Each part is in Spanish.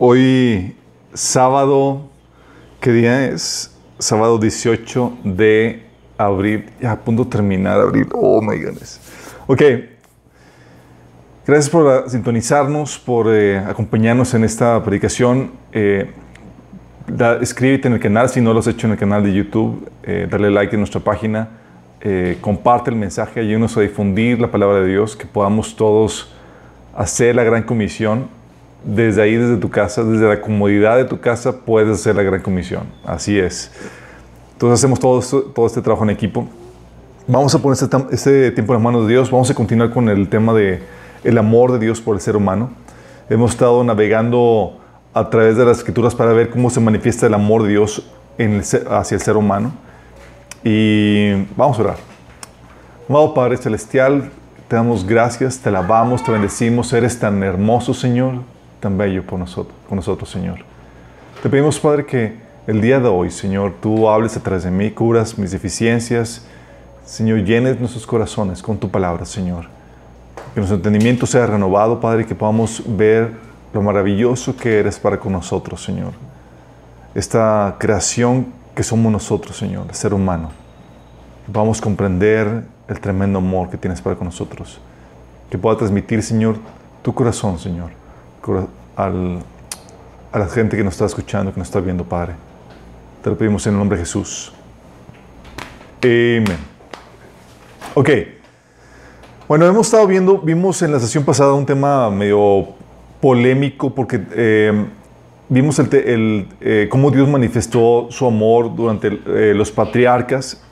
Hoy, sábado, ¿qué día es? Sábado 18 de abril. Ya a punto de terminar abril. Oh my goodness. Ok. Gracias por sintonizarnos, por eh, acompañarnos en esta predicación. Eh, escríbete en el canal si no lo has hecho en el canal de YouTube. eh, dale like en nuestra página. comparte el mensaje. Ayúdanos a difundir la palabra de Dios. Que podamos todos hacer la gran comisión desde ahí, desde tu casa, desde la comodidad de tu casa, puedes hacer la gran comisión. Así es. Entonces hacemos todo, todo este trabajo en equipo. Vamos a poner este, este tiempo en las manos de Dios. Vamos a continuar con el tema de el amor de Dios por el ser humano. Hemos estado navegando a través de las escrituras para ver cómo se manifiesta el amor de Dios en el hacia el ser humano. Y vamos a orar. Amado Padre Celestial, te damos gracias, te alabamos, te bendecimos. Eres tan hermoso, Señor, tan bello por nosotros, con nosotros, Señor. Te pedimos, Padre, que el día de hoy, Señor, tú hables a través de mí, curas mis deficiencias. Señor, llenes nuestros corazones con tu palabra, Señor. Que nuestro entendimiento sea renovado, Padre, y que podamos ver lo maravilloso que eres para con nosotros, Señor. Esta creación que somos nosotros, Señor, el ser humano. Vamos a comprender el tremendo amor que tienes para con nosotros. Que pueda transmitir, Señor, tu corazón, Señor, al- a la gente que nos está escuchando, que nos está viendo, Padre. Te lo pedimos en el nombre de Jesús. Amén. Ok. Bueno, hemos estado viendo, vimos en la sesión pasada un tema medio polémico porque eh, vimos el, el, eh, cómo Dios manifestó su amor durante eh, los patriarcas.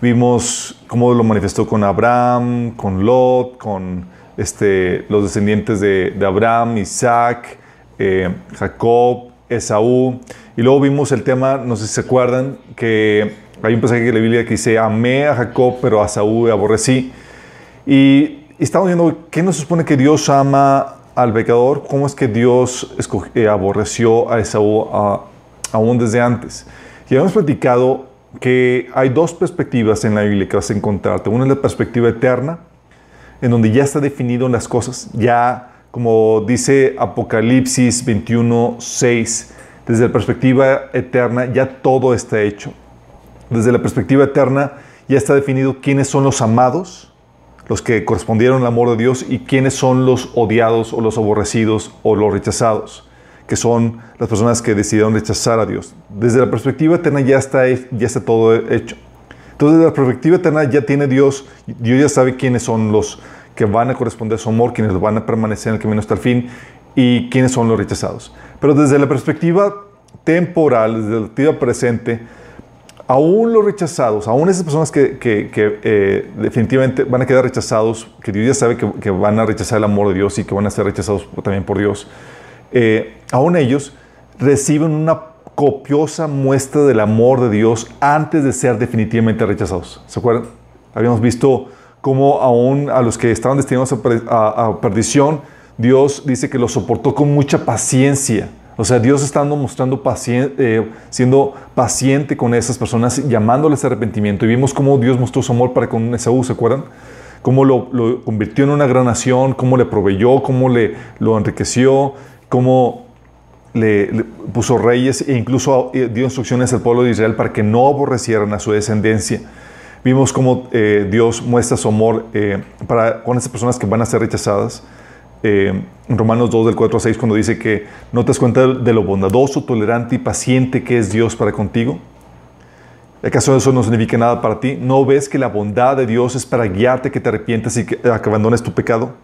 Vimos cómo lo manifestó con Abraham, con Lot, con este, los descendientes de, de Abraham, Isaac, eh, Jacob, Esaú. Y luego vimos el tema, no sé si se acuerdan, que hay un pasaje de la Biblia que dice, amé a Jacob, pero a Saúl aborrecí. Y estamos viendo qué nos supone que Dios ama al pecador, cómo es que Dios escogi- eh, aborreció a Esaú a- aún desde antes. Y hemos platicado que hay dos perspectivas en la Biblia que vas a encontrarte. Una es la perspectiva eterna, en donde ya está definido las cosas, ya como dice Apocalipsis 21, 6, desde la perspectiva eterna ya todo está hecho. Desde la perspectiva eterna ya está definido quiénes son los amados, los que correspondieron al amor de Dios y quiénes son los odiados o los aborrecidos o los rechazados, que son las personas que decidieron rechazar a Dios. Desde la perspectiva eterna ya está, ya está todo hecho. Entonces, desde la perspectiva eterna ya tiene Dios, Dios ya sabe quiénes son los que van a corresponder a su amor, quienes van a permanecer en el camino hasta el fin y quiénes son los rechazados. Pero desde la perspectiva temporal, desde la perspectiva presente, aún los rechazados, aún esas personas que, que- que, eh, definitivamente van a quedar rechazados, que Dios ya sabe que, que van a rechazar el amor de Dios y que van a ser rechazados también por Dios, eh, aún ellos reciben una copiosa muestra del amor de Dios antes de ser definitivamente rechazados. ¿Se acuerdan? Habíamos visto cómo aún a los que estaban destinados a, per- a- a perdición, Dios dice que los soportó con mucha paciencia. O sea, Dios estando mostrando pacien- eh, siendo paciente con esas personas, llamándoles a arrepentimiento. Y vimos cómo Dios mostró su amor para con Esaú, ¿se acuerdan? Cómo lo, lo convirtió en una gran nación, cómo le proveyó, cómo le, lo enriqueció, cómo le, puso reyes e incluso eh, dio instrucciones al pueblo de Israel para que no aborrecieran a su descendencia. Vimos cómo eh, Dios muestra su amor eh, para, con esas personas que van a ser rechazadas. En Romanos 2, del 4 a 6, cuando dice que no te das cuenta de lo bondadoso, tolerante y paciente que es Dios para contigo. ¿Acaso eso no significa nada para ti? ¿No ves que la bondad de Dios es para guiarte, que te arrepientas y que, que abandones tu pecado?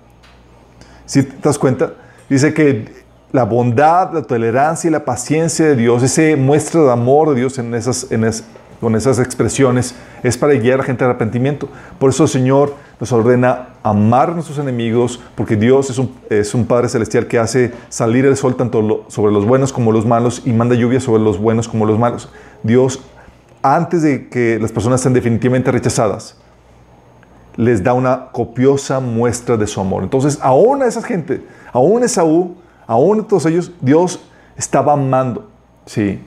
Si te das cuenta, dice que la bondad, la tolerancia y la paciencia de Dios, ese muestra de amor de Dios en esas, en es- con esas expresiones, es para guiar a la gente al arrepentimiento. Por eso el Señor nos ordena amar a nuestros enemigos, porque Dios es un, es un Padre Celestial que hace salir el sol tanto sobre los buenos como los malos y manda lluvia sobre los buenos como los malos. Dios, antes de que las personas sean definitivamente rechazadas, les da una copiosa muestra de su amor. Entonces, aún a esa gente, aún a Esaú, aún todos ellos, Dios estaba amando, sí,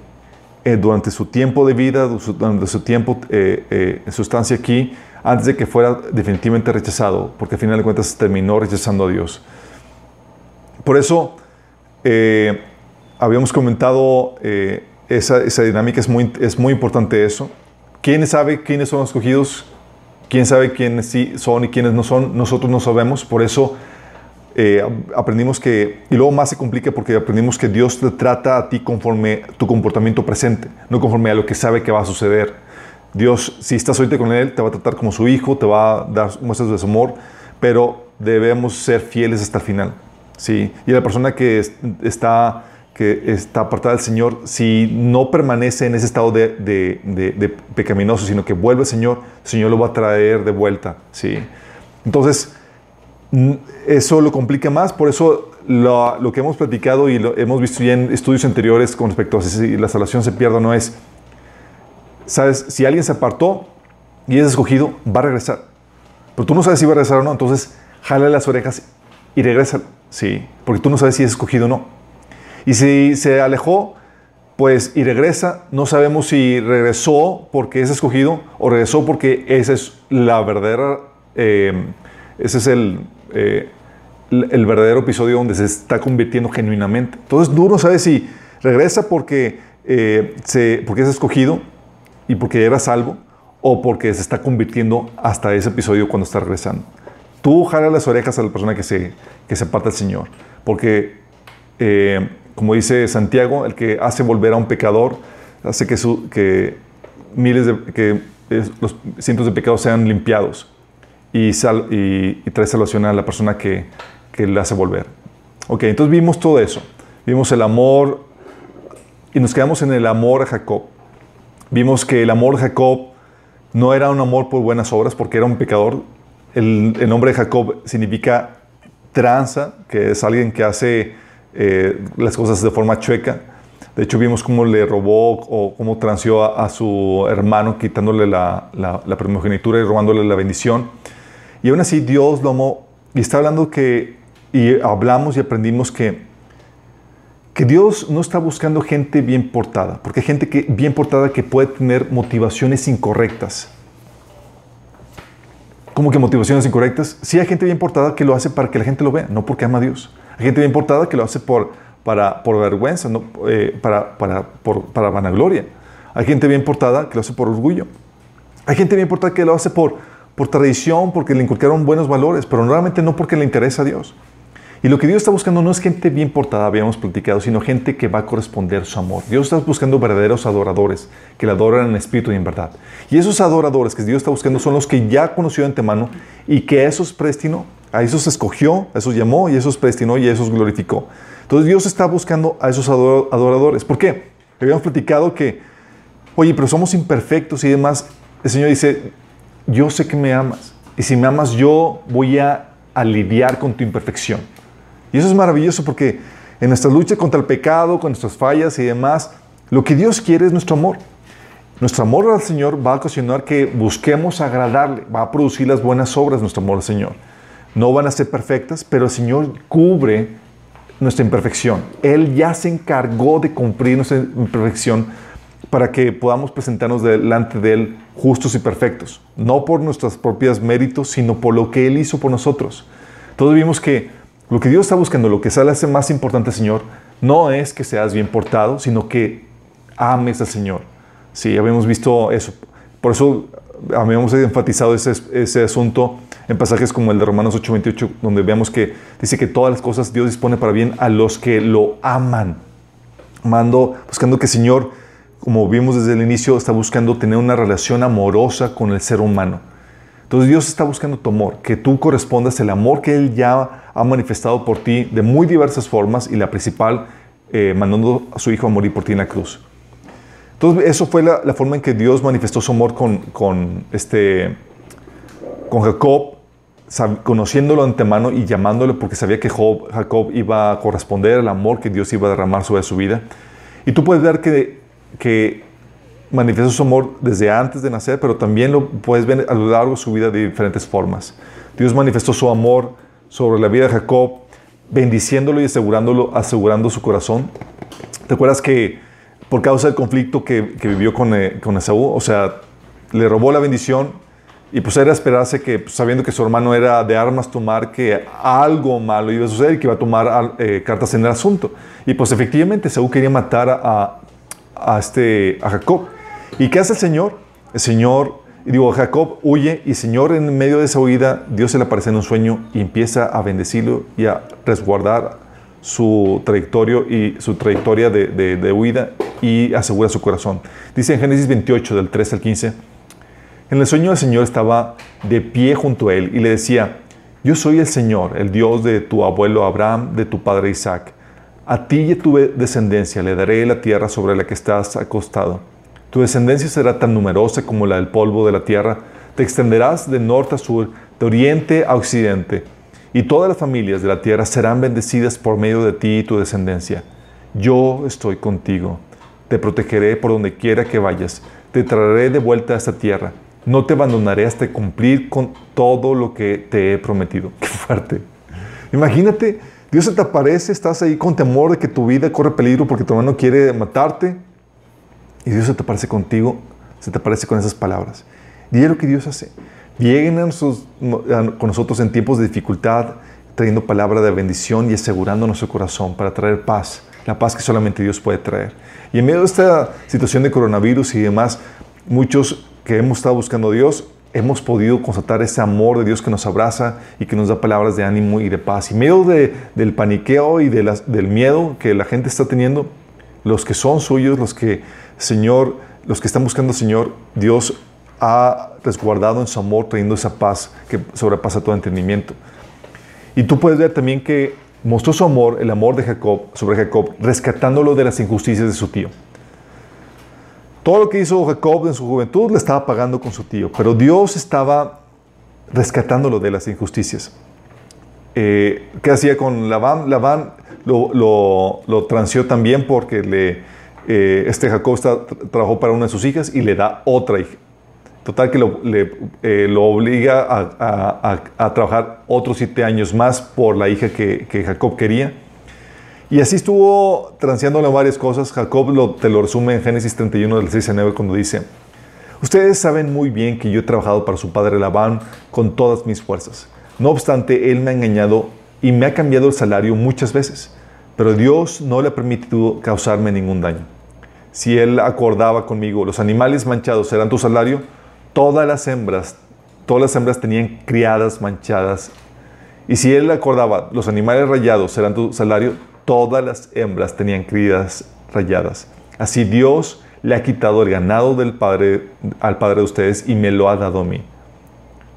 eh, durante su tiempo de vida, durante su tiempo, eh, eh, en su estancia aquí, antes de que fuera definitivamente rechazado, porque al final de cuentas terminó rechazando a Dios. Por eso, eh, habíamos comentado eh, esa, esa, dinámica, es muy, es muy importante eso. ¿Quién sabe quiénes son los escogidos? ¿Quién sabe quiénes sí son y quiénes no son? Nosotros no sabemos, por eso eh, aprendimos que, y luego más se complica porque aprendimos que Dios te trata a ti conforme tu comportamiento presente, no conforme a lo que sabe que va a suceder. Dios, si estás ahorita con Él, te va a tratar como su hijo, te va a dar muestras de su amor, pero debemos ser fieles hasta el final. ¿sí? Y la persona que está, que está apartada del Señor, si no permanece en ese estado de, pecaminoso, sino que vuelve al Señor, el Señor lo va a traer de vuelta. ¿sí? Entonces, eso lo complica más, por eso lo, que hemos platicado y lo hemos visto ya en estudios anteriores con respecto a si la salvación se pierde o no es, sabes, si alguien se apartó y es escogido, va a regresar. Pero tú no sabes si va a regresar o no, entonces jale las orejas y regresa. Sí, porque tú no sabes si es escogido o no. Y si se alejó, pues y regresa, no sabemos si regresó porque es escogido o regresó porque esa es la verdadera, eh, ese es el, eh, el verdadero episodio donde se está convirtiendo genuinamente. Entonces tú no sabes si regresa porque, eh, se, porque es escogido y porque era salvo o porque se está convirtiendo hasta ese episodio cuando está regresando. Tú jala las orejas a la persona que se, que se aparta del Señor, porque eh, como dice Santiago, el que hace volver a un pecador hace que, su, que miles de que los cientos de pecados sean limpiados y, sal, y, trae salvación a la persona que, que le hace volver. Ok, entonces vimos todo eso. Vimos el amor y nos quedamos en el amor a Jacob. Vimos que el amor de Jacob no era un amor por buenas obras porque era un pecador. El, el nombre de Jacob significa tranza, que es alguien que hace eh, las cosas de forma chueca. De hecho, vimos cómo le robó o cómo transió a, a su hermano, quitándole la, la, la, primogenitura y robándole la bendición. Y aún así, Dios lo amó. Y está hablando que, y hablamos y aprendimos que que Dios no está buscando gente bien portada, porque hay gente que, bien portada que puede tener motivaciones incorrectas. ¿Cómo que motivaciones incorrectas? Sí hay gente bien portada que lo hace para que la gente lo vea, no porque ama a Dios. Hay gente bien portada que lo hace por, para, por vergüenza, no, eh, para, para, por, para vanagloria. Hay gente bien portada que lo hace por orgullo. Hay gente bien portada que lo hace por, por tradición, porque le inculcaron buenos valores, pero normalmente no porque le interesa a Dios. Y lo que Dios está buscando no es gente bien portada, habíamos platicado, sino gente que va a corresponder su amor. Dios está buscando verdaderos adoradores, que le adoran en espíritu y en verdad. Y esos adoradores que Dios está buscando son los que ya conoció de antemano y que a esos predestinó, a esos escogió, a esos llamó y a esos predestinó y a esos glorificó. Entonces Dios está buscando a esos adoradores. ¿Por qué? Habíamos platicado que, oye, pero somos imperfectos y demás. El Señor dice, yo sé que me amas. Y si me amas, yo voy a aliviar con tu imperfección. Y eso es maravilloso porque en nuestra lucha contra el pecado, con nuestras fallas y demás, lo que Dios quiere es nuestro amor. Nuestro amor al Señor va a ocasionar que busquemos agradarle, va a producir las buenas obras nuestro amor al Señor. No van a ser perfectas, pero el Señor cubre nuestra imperfección. Él ya se encargó de cumplir nuestra imperfección para que podamos presentarnos delante de Él justos y perfectos. No por nuestros propios méritos, sino por lo que Él hizo por nosotros. Todos vimos que lo que Dios está buscando, lo que sale hace más importante, Señor, no es que seas bien portado, sino que ames al Señor. Sí, habíamos visto eso. Por eso habíamos enfatizado ese, ese asunto en pasajes como el de Romanos 8:28, donde vemos que dice que todas las cosas Dios dispone para bien a los que lo aman. Mando, buscando que Señor, como vimos desde el inicio, está buscando tener una relación amorosa con el ser humano. Entonces Dios está buscando tu amor, que tú correspondas el amor que Él ya ha manifestado por ti de muy diversas formas y la principal, eh, mandando a su Hijo a morir por ti en la cruz. Entonces eso fue la, forma en que Dios manifestó su amor con, con, este, con Jacob, conociéndolo antemano y llamándolo porque sabía que Jacob iba a corresponder al amor que Dios iba a derramar sobre su vida. Y tú puedes ver que, que manifiesta su amor desde antes de nacer, pero también lo puedes ver a lo largo de su vida de diferentes formas. Dios manifestó su amor sobre la vida de Jacob, bendiciéndolo y asegurándolo, asegurando su corazón. ¿Te acuerdas que por causa del conflicto que, vivió con, eh, con Esaú, o sea, le robó la bendición Y pues era esperarse que, pues, sabiendo que su hermano era de armas tomar, que algo malo iba a suceder y que iba a tomar eh, cartas en el asunto. Y pues efectivamente Saúl quería matar a, a, este, a Jacob. ¿Y qué hace el Señor? El Señor, digo, Jacob huye y el Señor en medio de esa huida, Dios se le aparece en un sueño y empieza a bendecirlo y a resguardar su trayectoria y su trayectoria de, de, de huida y asegura su corazón. Dice en Génesis 28, del 3 al 15, en el sueño el Señor estaba de pie junto a él y le decía, yo soy el Señor, el Dios de tu abuelo Abraham, de tu padre Isaac. A ti y a tu descendencia le daré la tierra sobre la que estás acostado. Tu descendencia será tan numerosa como la del polvo de la tierra. Te extenderás de norte a sur, de oriente a occidente, y todas las familias de la tierra serán bendecidas por medio de ti y tu descendencia. Yo estoy contigo. Te protegeré por donde quiera que vayas. Te traeré de vuelta a esta tierra no te abandonaré hasta cumplir con todo lo que te he prometido. Qué fuerte. Imagínate, Dios se te aparece, estás ahí con temor de que tu vida corre peligro porque tu hermano quiere matarte. Y Dios se te aparece contigo, se te aparece con esas palabras. Y es lo que Dios hace. Vienen con nosotros en tiempos de dificultad, trayendo palabra de bendición y asegurando nuestro corazón para traer paz, la paz que solamente Dios puede traer. Y en medio de esta situación de coronavirus y demás, muchos que hemos estado buscando a Dios, hemos podido constatar ese amor de Dios que nos abraza y que nos da palabras de ánimo y de paz. Y medio de, del paniqueo y de del miedo que la gente está teniendo, los que son suyos, los que, Señor, los que están buscando Señor, Dios ha resguardado en su amor, trayendo esa paz que sobrepasa todo entendimiento. Y tú puedes ver también que mostró su amor, el amor de Jacob, sobre Jacob, rescatándolo de las injusticias de su tío. Todo lo que hizo Jacob en su juventud le estaba pagando con su tío, pero Dios estaba rescatándolo de las injusticias. Eh, ¿Qué hacía con Labán? Labán lo, lo, transió también porque le, eh, este Jacob trabajó para una de sus hijas y le da otra hija. Total que lo, le, eh, obliga a, trabajar otros siete años más por la hija que Jacob quería. Y así estuvo transeándole varias cosas. Jacob lo, te lo resume en Génesis 31 del 6 al 9 cuando dice, Ustedes saben muy bien que yo he trabajado para su padre Labán con todas mis fuerzas. No obstante, él me ha engañado y me ha cambiado el salario muchas veces, pero Dios no le ha permitido causarme ningún daño. Si él acordaba conmigo, los animales manchados serán tu salario, todas las hembras, todas las hembras tenían criadas manchadas. Y si él acordaba, los animales rayados serán tu salario, todas las hembras tenían crías rayadas. Así Dios le ha quitado el ganado del padre, al padre de ustedes y me lo ha dado a mí.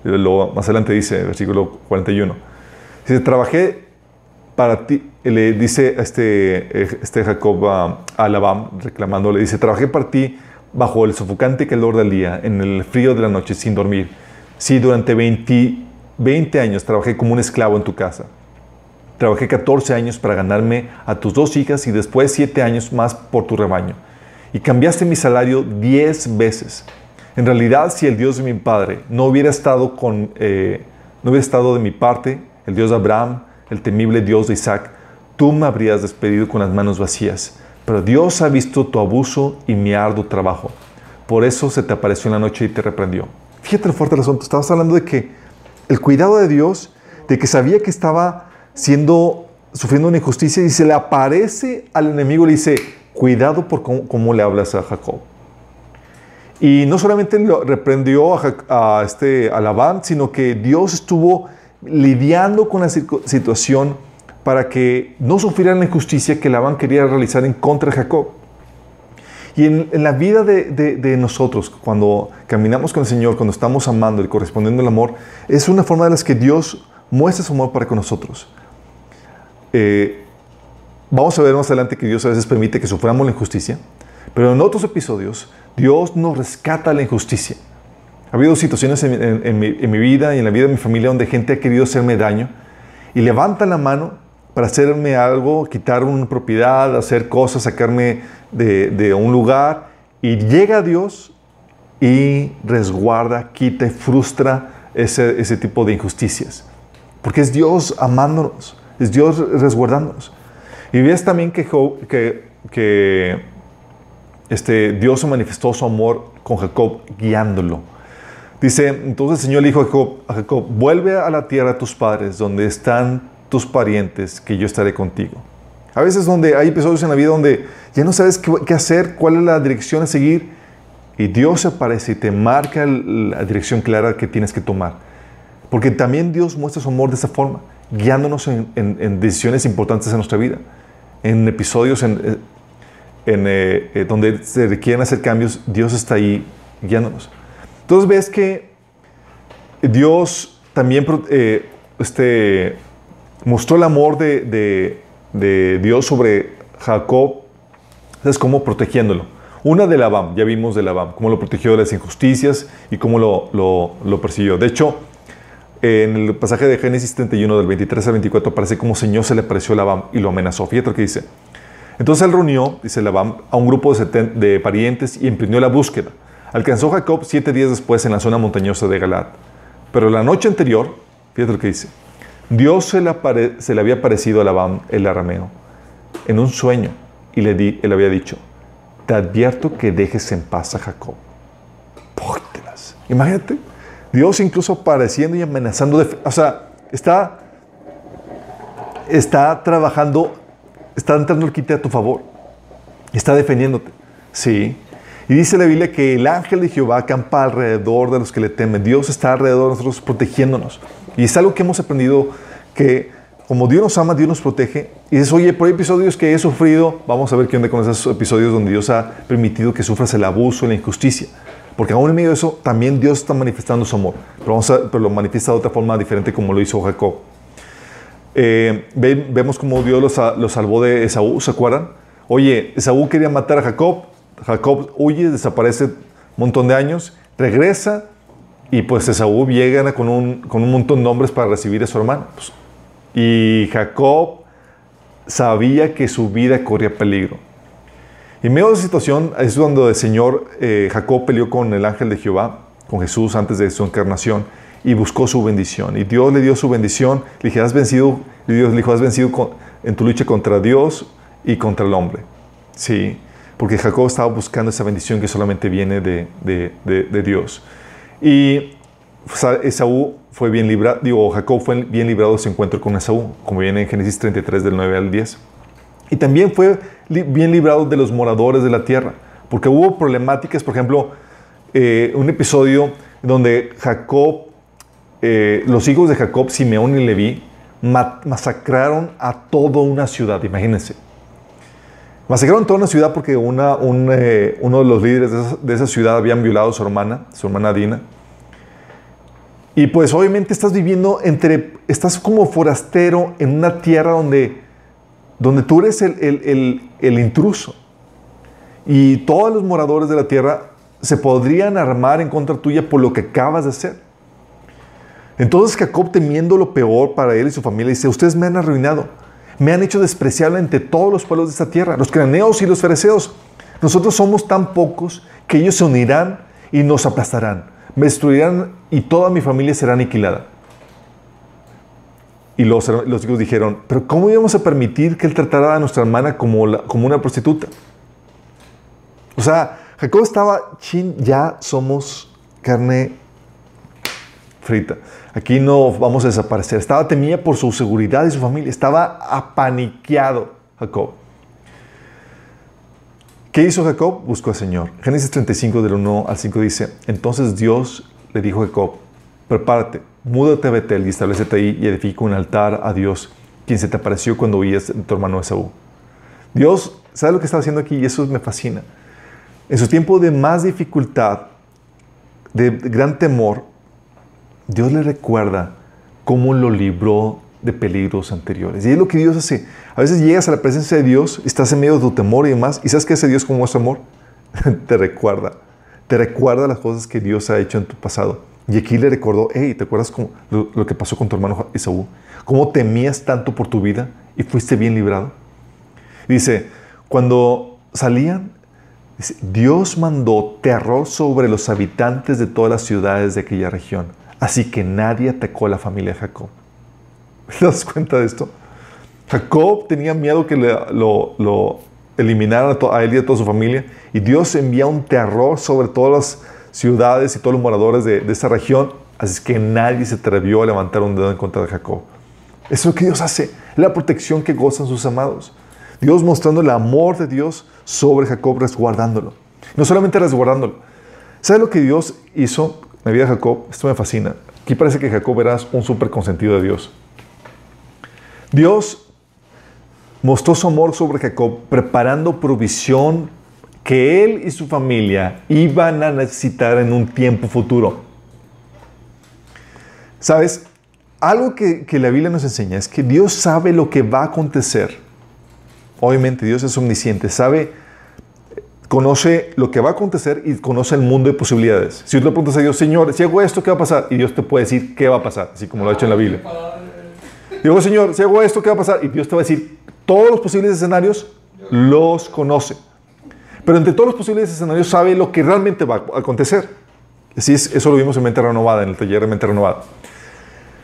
Más adelante dice, versículo 41. Dice, trabajé para ti, le dice este, este Jacob a, a Labán, reclamándole, dice, trabajé para ti bajo el sofocante calor del día, en el frío de la noche, sin dormir. Sí, durante 20, 20 años trabajé como un esclavo en tu casa. Trabajé 14 años para ganarme a tus dos hijas y después 7 años más por tu rebaño. Y cambiaste mi salario 10 veces. En realidad, si el Dios de mi padre no hubiera estado, con, eh, no hubiera estado de mi parte, el Dios de Abraham, el temible Dios de Isaac, tú me habrías despedido con las manos vacías. Pero Dios ha visto tu abuso y mi arduo trabajo. Por eso se te apareció en la noche y te reprendió. Fíjate lo fuerte del asunto. Estabas hablando de que el cuidado de Dios, de que sabía que estaba siendo, sufriendo una injusticia y se le aparece al enemigo le dice, cuidado por cómo, le hablas a Jacob. Y no solamente lo reprendió a, este, a Labán, sino que Dios estuvo lidiando con la situación para que no sufriera la injusticia que Labán quería realizar en contra de Jacob. Y en, la vida de, de, nosotros, cuando caminamos con el Señor, cuando estamos amando y correspondiendo al amor, es una forma de las que Dios muestra su amor para con nosotros. Eh, vamos a ver más adelante que Dios a veces permite que suframos la injusticia, pero en otros episodios Dios nos rescata la injusticia. Ha habido situaciones en, mi, vida y en la vida de mi familia donde gente ha querido hacerme daño y levanta la mano para hacerme algo, quitar una propiedad, hacer cosas, sacarme de, un lugar y llega Dios y resguarda, quita y frustra ese, ese tipo de injusticias. Porque es Dios amándonos. Es Dios resguardándonos. Y ves también que, este, Dios manifestó su amor con Jacob guiándolo. Dice, entonces el Señor le dijo a Jacob, a Jacob, vuelve a la tierra de tus padres, donde están tus parientes, que yo estaré contigo. A veces donde hay episodios en la vida donde ya no sabes qué, qué hacer, cuál es la dirección a seguir, y Dios se aparece y te marca la dirección clara que tienes que tomar. Porque también Dios muestra su amor de esa forma, guiándonos en, decisiones importantes en nuestra vida, en episodios en, eh, eh, eh, donde se requieren hacer cambios, Dios está ahí guiándonos. Entonces ves que Dios también este, mostró el amor de, Dios sobre Jacob, ¿sabes cómo? Protegiéndolo. Una de Labán, ya vimos de Labán, cómo lo protegió de las injusticias y cómo lo, lo, lo persiguió. De hecho, en el pasaje de Génesis 31, del 23 al 24, aparece como Señor se le apareció a Labán y lo amenazó. Fíjate lo que dice. Entonces él reunió, dice Labán, a un grupo de, parientes y emprendió la búsqueda. Alcanzó Jacob siete días después en la zona montañosa de Galat. Pero la noche anterior, fíjate lo que dice, Dios se le, había aparecido a Labán, el arameo, en un sueño y le, di, había dicho, te advierto que dejes en paz a Jacob. Póctelas. Imagínate, Dios incluso apareciendo y amenazando, de, o sea, está, está trabajando, está entrando el quite a tu favor, está defendiéndote. Sí. Y dice la Biblia que el ángel de Jehová acampa alrededor de los que le temen. Dios está alrededor de nosotros protegiéndonos. Y es algo que hemos aprendido que como Dios nos ama, Dios nos protege. Y dices, oye, por episodios que he sufrido, vamos a ver qué onda con esos episodios donde Dios ha permitido que sufras el abuso, la injusticia. Porque aún en medio de eso, también Dios está manifestando su amor. Pero, vamos a- pero lo manifiesta de otra forma diferente como lo hizo Jacob. Eh, ve- vemos como Dios los, sa- los salvó de Esaú, ¿se acuerdan? Oye, Esaú quería matar a Jacob, Jacob huye, desaparece un montón de años, regresa y pues Esaú llega con un, con un montón de hombres para recibir a su hermano. Pues, y Jacob sabía que su vida corría peligro. Y en medio de esa situación es cuando el Señor eh, Jacob peleó con el ángel de Jehová, con Jesús antes de su encarnación, y buscó su bendición. Y Dios le dio su bendición. Le dije, has vencido, y Dios le dijo, has vencido con- en tu lucha contra Dios y contra el hombre. Sí, porque Jacob estaba buscando esa bendición que solamente viene de, de- de- de Dios. Y Sa- Esaú fue bien librado, digo, Jacob fue bien librado de su encuentro con Esaú, como viene en Génesis 33 del 9 al 10. Y también fue bien librado de los moradores de la tierra, porque hubo problemáticas, por ejemplo, eh, un episodio donde Jacob, eh, los hijos de Jacob, Simeón y Leví, ma- masacraron a toda una ciudad, imagínense. Masacraron toda una ciudad porque una, un, eh, uno de los líderes de esa, de esa ciudad habían violado a su hermana, su hermana Dina. Y pues obviamente estás viviendo entre, estás como forastero en una tierra donde, donde tú eres el, intruso. Y todos los moradores de la tierra se podrían armar en contra tuya por lo que acabas de hacer. Entonces Jacob, temiendo lo peor para él y su familia, dice, ustedes me han arruinado, me han hecho despreciable ante todos los pueblos de esta tierra, los cananeos y los fereceos. Nosotros somos tan pocos que ellos se unirán y nos aplastarán, me destruirán y toda mi familia será aniquilada. Y los, los hijos dijeron, pero ¿cómo íbamos a permitir que él tratara a nuestra hermana como, la- como una prostituta? O sea, Jacob estaba, chin, ya somos carne frita. Aquí no vamos a desaparecer. Estaba temía por su seguridad y su familia. Estaba apaniqueado Jacob. ¿Qué hizo Jacob? Buscó al Señor. Génesis 35 del 1 al 5 dice, entonces Dios le dijo a Jacob, prepárate, múdate a Betel y establecete ahí y edifica un altar a Dios, quien se te apareció cuando oías de tu hermano Esaú. Dios, ¿sabe lo que está haciendo aquí? Y eso me fascina. En su tiempo de más dificultad, de gran temor, Dios le recuerda cómo lo libró de peligros anteriores. Y es lo que Dios hace. A veces llegas a la presencia de Dios, estás en medio de tu temor y demás, y ¿sabes qué hace Dios con muestra amor? te recuerda. Te recuerda las cosas que Dios ha hecho en tu pasado. Y aquí le recordó, hey, ¿te acuerdas cómo- lo, que pasó con tu hermano Esaú? ¿Cómo temías tanto por tu vida y fuiste bien librado? Dice, cuando salían, Dios mandó terror sobre los habitantes de todas las ciudades de aquella región. Así que nadie atacó a la familia de Jacob. ¿Te das cuenta de esto? Jacob tenía miedo que lo, lo eliminaran a él y a toda su familia. Y Dios envía un terror sobre todas las ciudades y todos los moradores de, de esa región, así que nadie se atrevió a levantar un dedo en contra de Jacob. Eso es lo que Dios hace, la protección que gozan sus amados. Dios mostrando el amor de Dios sobre Jacob, resguardándolo. No solamente resguardándolo. ¿Sabe lo que Dios hizo en la vida de Jacob? Esto me fascina. Aquí parece que Jacob era un súper consentido de Dios. Dios mostró su amor sobre Jacob preparando provisión que él y su familia iban a necesitar en un tiempo futuro. ¿Sabes? Algo que, que, la Biblia nos enseña es que Dios sabe lo que va a acontecer. Obviamente Dios es omnisciente, sabe, conoce lo que va a acontecer y conoce el mundo de posibilidades. Si tú le preguntas a Dios, Señor, si hago esto, ¿qué va a pasar? Y Dios te puede decir qué va a pasar, así como lo ha hecho en la Biblia. Digo, Señor, si hago esto, ¿qué va a pasar? Y Dios te va a decir todos los posibles escenarios, los conoce. Pero entre todos los posibles escenarios sabe lo que realmente va a acontecer. Así es, eso lo vimos en Mente Renovada, en el taller de Mente Renovada.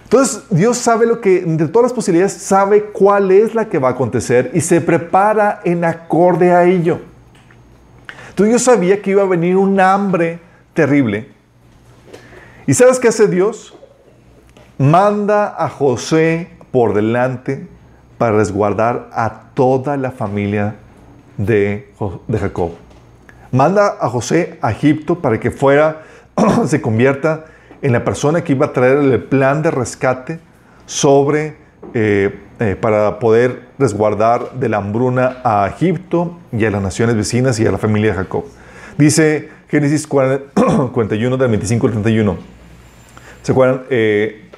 Entonces, Dios sabe lo que, entre todas las posibilidades, sabe cuál es la que va a acontecer y se prepara en acorde a ello. Entonces, Dios sabía que iba a venir un hambre terrible. ¿Y sabes qué hace Dios? Manda a José por delante para resguardar a toda la familia de, de Jacob. Manda a José a Egipto para que fuera, se convierta en la persona que iba a traer el plan de rescate sobre, eh, eh, para poder resguardar de la hambruna a Egipto y a las naciones vecinas y a la familia de Jacob. Dice Génesis 41 del 25 al 31. ¿Se acuerdan? Eh,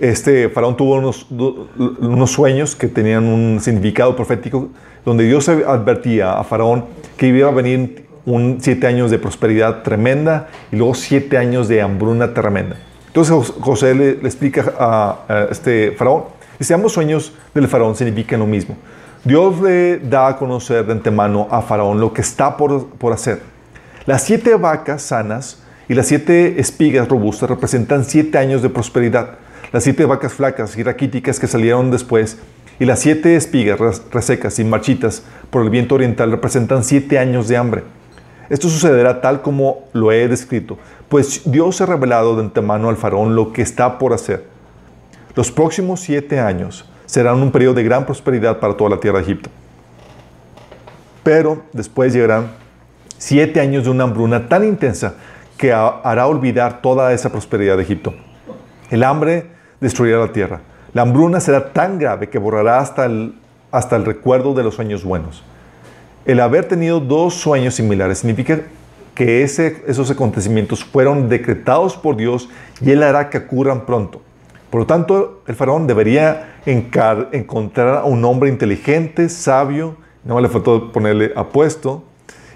este faraón tuvo unos, unos sueños que tenían un significado profético donde Dios advertía a faraón que iba a venir un siete años de prosperidad tremenda y luego siete años de hambruna tremenda. Entonces José le, explica a, este faraón, dice, ambos sueños del faraón significan lo mismo. Dios le da a conocer de antemano a faraón lo que está por, por hacer. Las siete vacas sanas y las siete espigas robustas representan siete años de prosperidad. Las siete vacas flacas y raquíticas que salieron después y las siete espigas resecas y marchitas por el viento oriental representan siete años de hambre. Esto sucederá tal como lo he descrito, pues Dios ha revelado de antemano al faraón lo que está por hacer. Los próximos siete años serán un periodo de gran prosperidad para toda la tierra de Egipto. Pero después llegarán siete años de una hambruna tan intensa que hará olvidar toda esa prosperidad de Egipto. El hambre destruirá la tierra. La hambruna será tan grave que borrará hasta el, hasta el recuerdo de los sueños buenos. El haber tenido dos sueños similares significa que ese, esos acontecimientos fueron decretados por Dios y Él hará que ocurran pronto. Por lo tanto, el faraón debería encontrar a un hombre inteligente, sabio, no le faltó ponerle apuesto,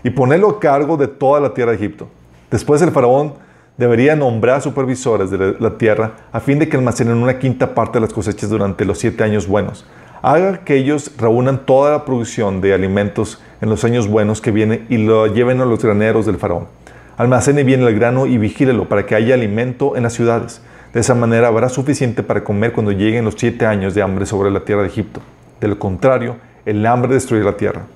y ponerlo a cargo de toda la tierra de Egipto. Después el faraón debería nombrar supervisores de la tierra a fin de que almacenen una quinta parte de las cosechas durante los siete años buenos haga que ellos reúnan toda la producción de alimentos en los años buenos que vienen y lo lleven a los graneros del faraón. Almacene bien el grano y vigílelo para que haya alimento en las ciudades. De esa manera habrá suficiente para comer cuando lleguen los siete años de hambre sobre la tierra de Egipto. De lo contrario, el hambre destruirá la tierra.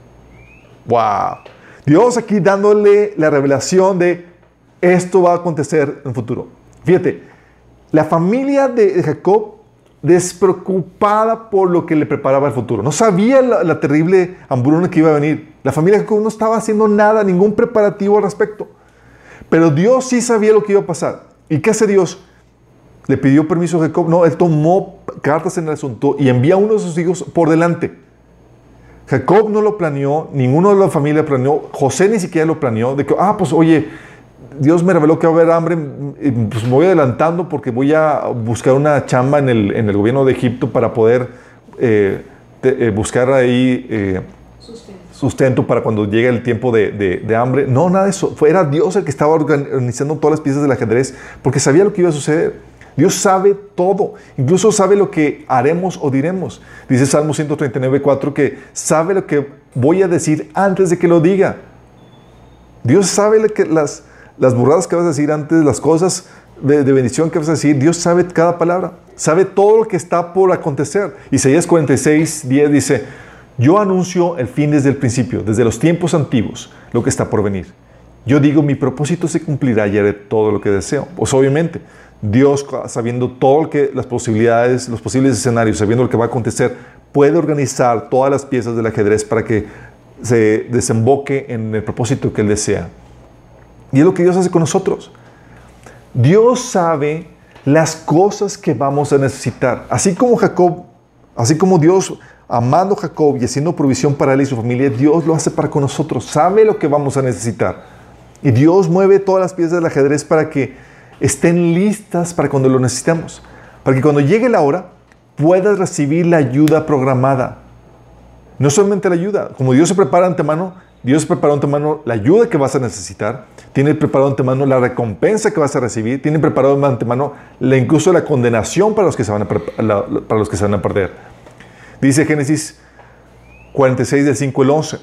¡Wow! Dios aquí dándole la revelación de esto va a acontecer en el futuro. Fíjate, la familia de Jacob despreocupada por lo que le preparaba el futuro. No sabía la, terrible hambruna que iba a venir. La familia de Jacob no estaba haciendo nada, ningún preparativo al respecto. Pero Dios sí sabía lo que iba a pasar. ¿Y qué hace Dios? Le pidió permiso a Jacob. No, él tomó cartas en el asunto y envía a uno de sus hijos por delante. Jacob no lo planeó, ninguno de la familia planeó, José ni siquiera lo planeó, de que, ah, pues oye, Dios me reveló que va a haber hambre, pues me voy adelantando porque voy a buscar una chamba en el, en el gobierno de Egipto para poder eh, eh, buscar ahí eh, sustento. para cuando llegue el tiempo de, de, hambre. No, nada de eso. Fue, era Dios el que estaba organizando todas las piezas del ajedrez porque sabía lo que iba a suceder. Dios sabe todo, incluso sabe lo que haremos o diremos. Dice Salmo 139, 4 que sabe lo que voy a decir antes de que lo diga. Dios sabe que las las burradas que vas a decir antes, las cosas de, bendición que vas a decir. Dios sabe cada palabra, sabe todo lo que está por acontecer. Isaías 46, 10 dice, yo anuncio el fin desde el principio, desde los tiempos antiguos, lo que está por venir. Yo digo, mi propósito se cumplirá y haré todo lo que deseo. Pues obviamente, Dios, sabiendo todo lo que, las posibilidades, los posibles escenarios, sabiendo lo que va a acontecer, puede organizar todas las piezas del ajedrez para que se desemboque en el propósito que Él desea. Y es lo que Dios hace con nosotros. Dios sabe las cosas que vamos a necesitar. Así como Jacob, así como Dios amando a Jacob y haciendo provisión para él y su familia, Dios lo hace para con nosotros. Sabe lo que vamos a necesitar. Y Dios mueve todas las piezas del ajedrez para que estén listas para cuando lo necesitemos. Para que cuando llegue la hora puedas recibir la ayuda programada. No solamente la ayuda, como Dios se prepara antemano, Dios preparó antemano la ayuda que vas a necesitar, tiene preparado antemano la recompensa que vas a recibir, tiene preparado antemano la, incluso la condenación para los, que se van a, para los que se van a perder. Dice Génesis 46 del 5 al 11.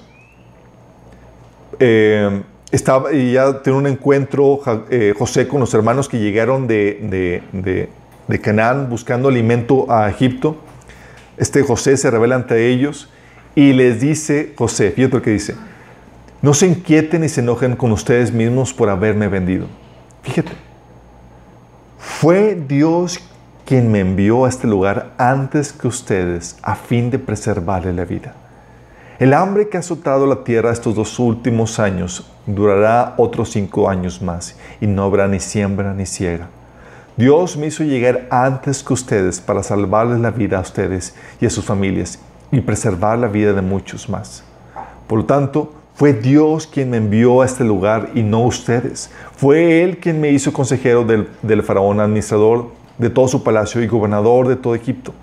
Eh, estaba, y ya tiene un encuentro eh, José con los hermanos que llegaron de, de, de Canaán buscando alimento a Egipto. Este José se revela ante ellos y les dice, José, fíjate lo que dice, no se inquieten y se enojen con ustedes mismos por haberme vendido. Fíjate, fue Dios quien me envió a este lugar antes que ustedes a fin de preservarle la vida. El hambre que ha azotado la tierra estos dos últimos años durará otros cinco años más y no habrá ni siembra ni ciega. Dios me hizo llegar antes que ustedes para salvarles la vida a ustedes y a sus familias y preservar la vida de muchos más. Por lo tanto, fue Dios quien me envió a este lugar y no ustedes. Fue Él quien me hizo consejero del, faraón, administrador de todo su palacio y gobernador de todo Egipto.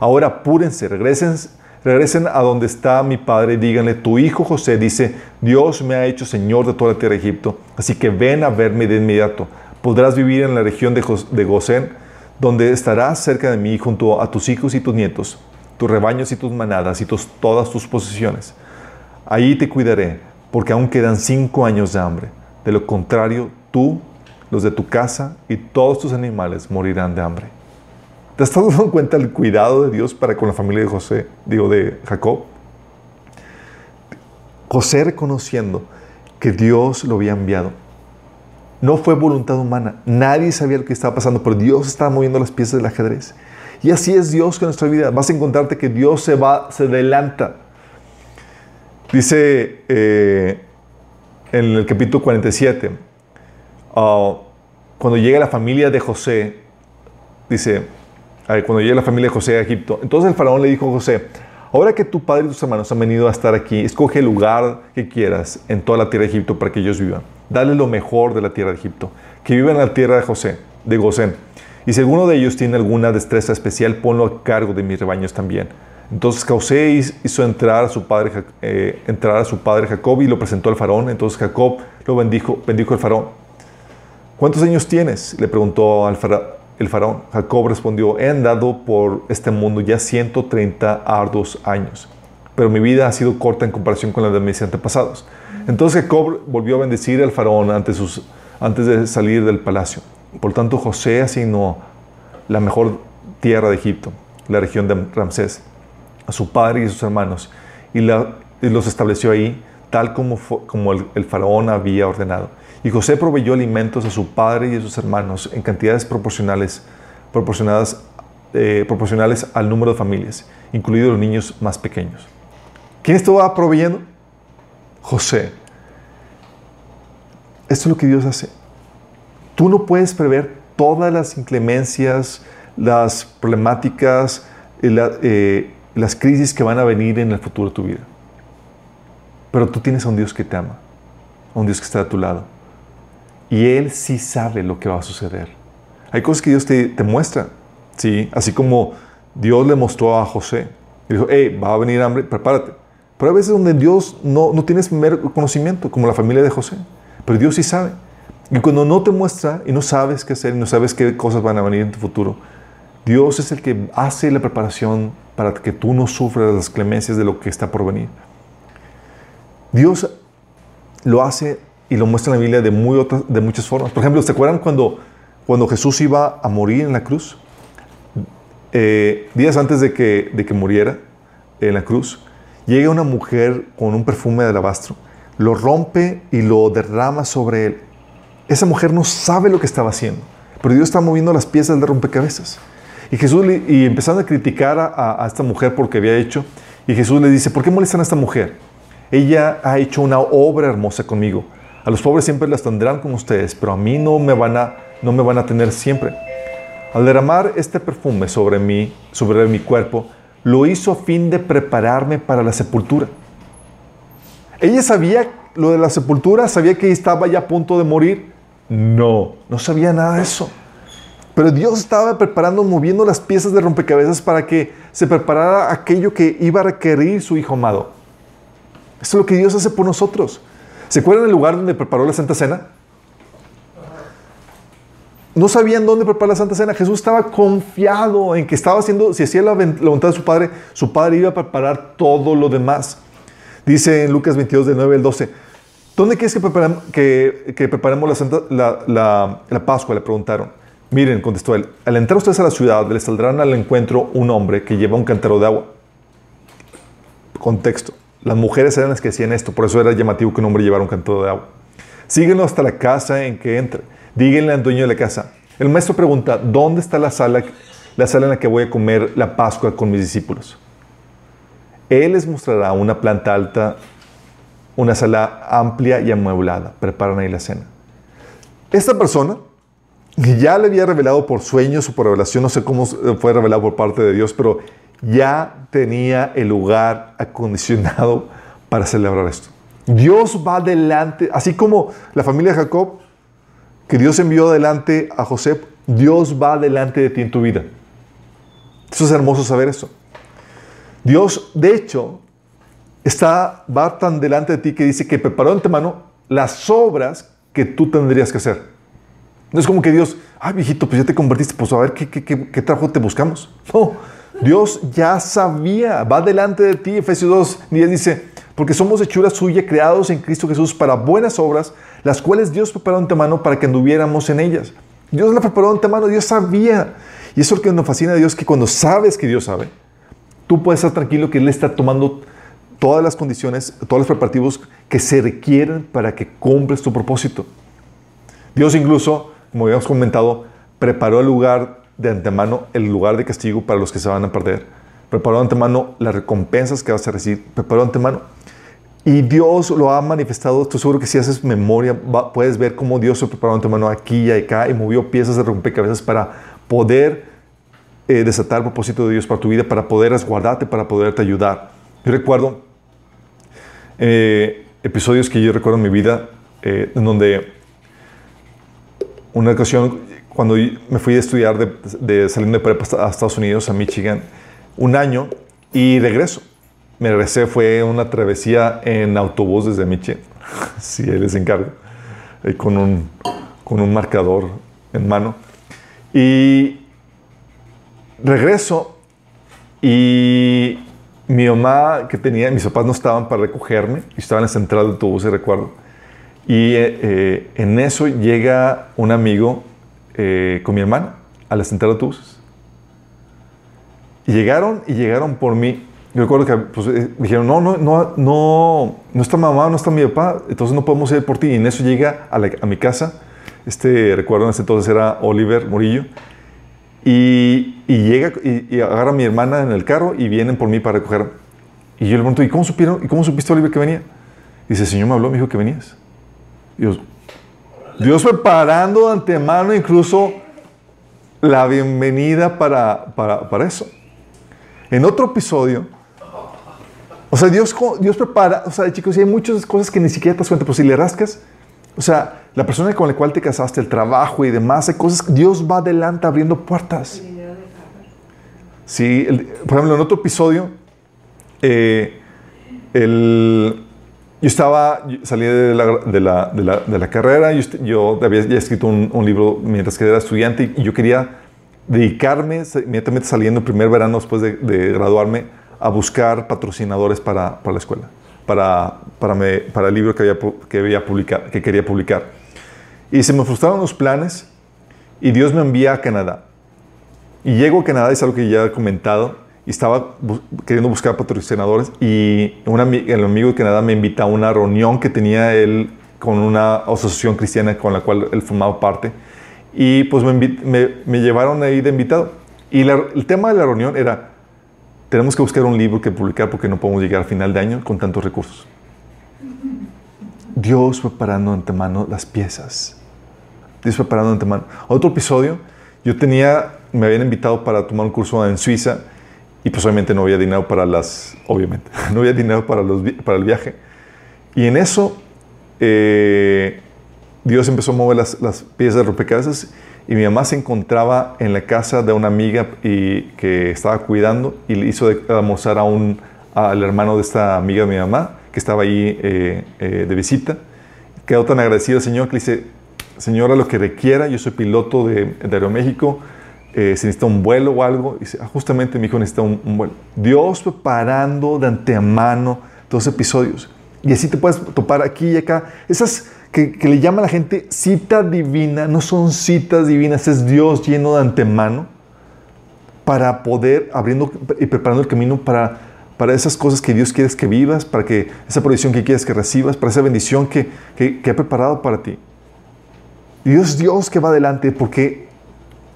Ahora apúrense, regresen, regresen a donde está mi padre y díganle, tu hijo José dice, Dios me ha hecho señor de toda la tierra de Egipto, así que ven a verme de inmediato. Podrás vivir en la región de, de Gosén, donde estarás cerca de mí junto a tus hijos y tus nietos, tus rebaños y tus manadas y todas tus posesiones. Ahí te cuidaré, porque aún quedan cinco años de hambre. De lo contrario, tú, los de tu casa y todos tus animales morirán de hambre. ¿Te has dado cuenta del cuidado de Dios para con la familia de José, digo, de Jacob? José reconociendo que Dios lo había enviado. No fue voluntad humana. Nadie sabía lo que estaba pasando, pero Dios estaba moviendo las piezas del ajedrez. Y así es Dios con nuestra vida. Vas a encontrarte que Dios se va, se adelanta Dice eh, en el capítulo 47, ah, cuando llega la familia de José, dice, cuando llega la familia de José a Egipto, entonces el faraón le dijo a José, ahora que tu padre y tus hermanos han venido a estar aquí, escoge el lugar que quieras en toda la tierra de Egipto para que ellos vivan. Dale lo mejor de la tierra de Egipto, que vivan en la tierra de José, de Gosén. Y si alguno de ellos tiene alguna destreza especial, ponlo a cargo de mis rebaños también. Entonces José hizo entrar a su padre, eh, entrar a su padre Jacob y lo presentó al faraón. Entonces Jacob lo bendijo, bendijo el faraón. ¿Cuántos años tienes? Le preguntó al el faraón. Jacob respondió, he andado por este mundo ya 130 arduos años, pero mi vida ha sido corta en comparación con la de mis antepasados. Entonces Jacob volvió a bendecir al faraón antes, antes de salir del palacio. Por tanto, José asignó la mejor tierra de Egipto, la región de Ramsés a su padre y a sus hermanos y, los estableció ahí tal como, como el, faraón había ordenado. Y José proveyó alimentos a su padre y a sus hermanos en cantidades proporcionales, proporcionadas, eh, proporcionales al número de familias, incluidos los niños más pequeños. ¿Quién estaba proveyendo? José. Esto es lo que Dios hace. Tú no puedes prever todas las inclemencias, las problemáticas, eh, las crisis que van a venir en el futuro de tu vida. Pero tú tienes a un Dios que te ama, a un Dios que está a tu lado. Y Él sí sabe lo que va a suceder. Hay cosas que Dios te, muestra, ¿sí? Así como Dios le mostró a José. Y dijo, hey, va a venir hambre, prepárate. Pero hay veces donde Dios no, no tienes conocimiento, como la familia de José. Pero Dios sí sabe. Y cuando no te muestra y no sabes qué hacer y no sabes qué cosas van a venir en tu futuro, Dios es el que hace la preparación para que tú no sufras las clemencias de lo que está por venir. Dios lo hace y lo muestra en la Biblia de, muy de muchas formas. Por ejemplo, ¿se acuerdan cuando, cuando Jesús iba a morir en la cruz? Eh, días antes de que, de que muriera en la cruz, llega una mujer con un perfume de alabastro, lo rompe y lo derrama sobre él. Esa mujer no sabe lo que estaba haciendo, pero Dios está moviendo las piezas de rompecabezas. Y Jesús, y empezando a criticar a, a esta mujer porque había hecho, y Jesús le dice, ¿por qué molestan a esta mujer? Ella ha hecho una obra hermosa conmigo. A los pobres siempre las tendrán con ustedes, pero a mí no me van a, no me van a tener siempre. Al derramar este perfume sobre mí, sobre mi cuerpo, lo hizo a fin de prepararme para la sepultura. Ella sabía lo de la sepultura, sabía que estaba ya a punto de morir. No, no sabía nada de eso. Pero Dios estaba preparando, moviendo las piezas de rompecabezas para que se preparara aquello que iba a requerir su Hijo amado. Eso es lo que Dios hace por nosotros. ¿Se acuerdan del lugar donde preparó la Santa Cena? No sabían dónde preparar la Santa Cena. Jesús estaba confiado en que estaba haciendo, si hacía la voluntad de su Padre, su Padre iba a preparar todo lo demás. Dice en Lucas 22, del 9 al 12, ¿dónde quieres que, preparemos, que, preparemos la Pascua? Le preguntaron. Miren, contestó él, al entrar ustedes a la ciudad, les saldrán al encuentro un hombre que lleva un cantero de agua. Contexto. Las mujeres eran las que hacían esto, por eso era llamativo que un hombre llevara un cantero de agua. Síguenlo hasta la casa en que entre. Díganle al dueño de la casa. El maestro pregunta, ¿dónde está la sala, la sala en la que voy a comer la Pascua con mis discípulos? Él les mostrará una planta alta, una sala amplia y amueblada. Preparan ahí la cena. Esta persona ya le había revelado por sueños o por revelación, no sé cómo fue revelado por parte de Dios, pero ya tenía el lugar acondicionado para celebrar esto. Dios va adelante, así como la familia de Jacob, que Dios envió adelante a José, Dios va adelante de ti en tu vida. Eso es hermoso saber eso. Dios, de hecho, está, va tan delante de ti que dice que preparó en tu mano las obras que tú tendrías que hacer. No es como que Dios, ay viejito, pues ya te convertiste, pues a ver qué, qué, qué, trabajo te buscamos. No, Dios ya sabía, va delante de ti. Efesios 2, 10 dice, porque somos hechura suya, creados en Cristo Jesús para buenas obras, las cuales Dios preparó en mano para que anduviéramos en ellas. Dios la preparó en mano, Dios sabía. Y eso es lo que nos fascina a Dios, que cuando sabes que Dios sabe, tú puedes estar tranquilo que Él está tomando todas las condiciones, todos los preparativos que se requieren para que cumples tu propósito. Dios incluso como habíamos comentado, preparó el lugar de antemano, el lugar de castigo para los que se van a perder. Preparó de antemano las recompensas que vas a recibir. Preparó de antemano. Y Dios lo ha manifestado. Estoy seguro que si haces memoria, puedes ver cómo Dios se preparó de antemano aquí y acá y movió piezas de rompecabezas para poder eh, desatar el propósito de Dios para tu vida, para poder resguardarte, para poderte ayudar. Yo recuerdo eh, episodios que yo recuerdo en mi vida eh, en donde una ocasión, cuando me fui a estudiar de, de saliendo de prepa a Estados Unidos, a Michigan, un año, y regreso. Me regresé, fue una travesía en autobús desde Michigan. sí, él les encargo. con, un, con un marcador en mano. Y regreso y mi mamá que tenía, mis papás no estaban para recogerme, y estaban en la central de autobús, recuerdo. Y eh, eh, en eso llega un amigo eh, con mi hermana a la central de autobuses. Y llegaron y llegaron por mí. Yo recuerdo que pues, dijeron, no, no, no, no, no está mamá, no está mi papá, entonces no podemos ir por ti. Y en eso llega a, a mi casa, este, recuerdo en ese entonces era Oliver Murillo, y, y llega y, agarra a mi hermana en el carro y vienen por mí para recoger. Y yo le pregunto, ¿y cómo supieron, y cómo supiste Oliver que venía? Y dice, Señor me habló, me dijo que venías. Dios, Dios preparando de antemano incluso la bienvenida para, para, eso. En otro episodio, o sea, Dios, Dios prepara, o sea, chicos, hay muchas cosas que ni siquiera te das cuenta, pero si le rascas, o sea, la persona con la cual te casaste, el trabajo y demás, hay cosas, Dios va adelante abriendo puertas. Sí, por ejemplo, en otro episodio, eh, el, yo estaba, salí de la, carrera, yo, yo, había escrito un, libro mientras que era estudiante y yo quería dedicarme, inmediatamente saliendo el primer verano después de, graduarme, a buscar patrocinadores para, la escuela, para, el libro que, que quería publicar. Y se me frustraron los planes y Dios me envía a Canadá. Y llego a Canadá, es algo que ya he comentado, y estaba queriendo buscar patrocinadores y un el amigo de Canadá me invita a una reunión que tenía él con una asociación cristiana con la cual él formaba parte y pues me, me, llevaron ahí de invitado. Y el tema de la reunión era, tenemos que buscar un libro que publicar porque no podemos llegar a final de año con tantos recursos. Dios preparando de antemano las piezas. Dios preparando de antemano. Otro episodio, yo tenía, me habían invitado para tomar un curso en Suiza y pues obviamente no había dinero para las, obviamente, no había dinero para, los, para el viaje. Y en eso, eh, Dios empezó a mover las, las, piezas de rompecabezas y mi mamá se encontraba en la casa de una amiga y, que estaba cuidando y le hizo de, almorzar a un, al hermano de esta amiga de mi mamá que estaba ahí eh, eh, de visita. Quedó tan agradecido al Señor que le dice, Señora, lo que requiera, yo soy piloto de, de Aeroméxico, eh, si necesita un vuelo o algo. Y ah, justamente mi hijo necesita un, vuelo. Dios preparando de antemano todos episodios. Y así te puedes topar aquí y acá. Esas que, le llama a la gente cita divina, no son citas divinas, es Dios lleno de antemano para poder abriendo y preparando el camino para, para esas cosas que Dios quiere que vivas, para que esa provisión que quieres que recibas, para esa bendición que, que, que ha preparado para ti. Dios es Dios que va adelante porque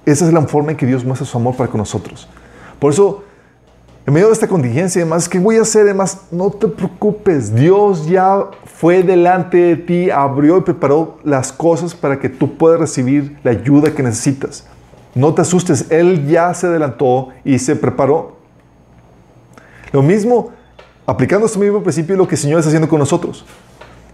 esa es la forma en que Dios muestra su amor para con nosotros. Por eso, en medio de esta contingencia, además, ¿qué voy a hacer? Además, no te preocupes. Dios ya fue delante de ti, abrió y preparó las cosas para que tú puedas recibir la ayuda que necesitas. No te asustes, Él ya se adelantó y se preparó. Lo mismo, aplicando este mismo principio, lo que el Señor está haciendo con nosotros.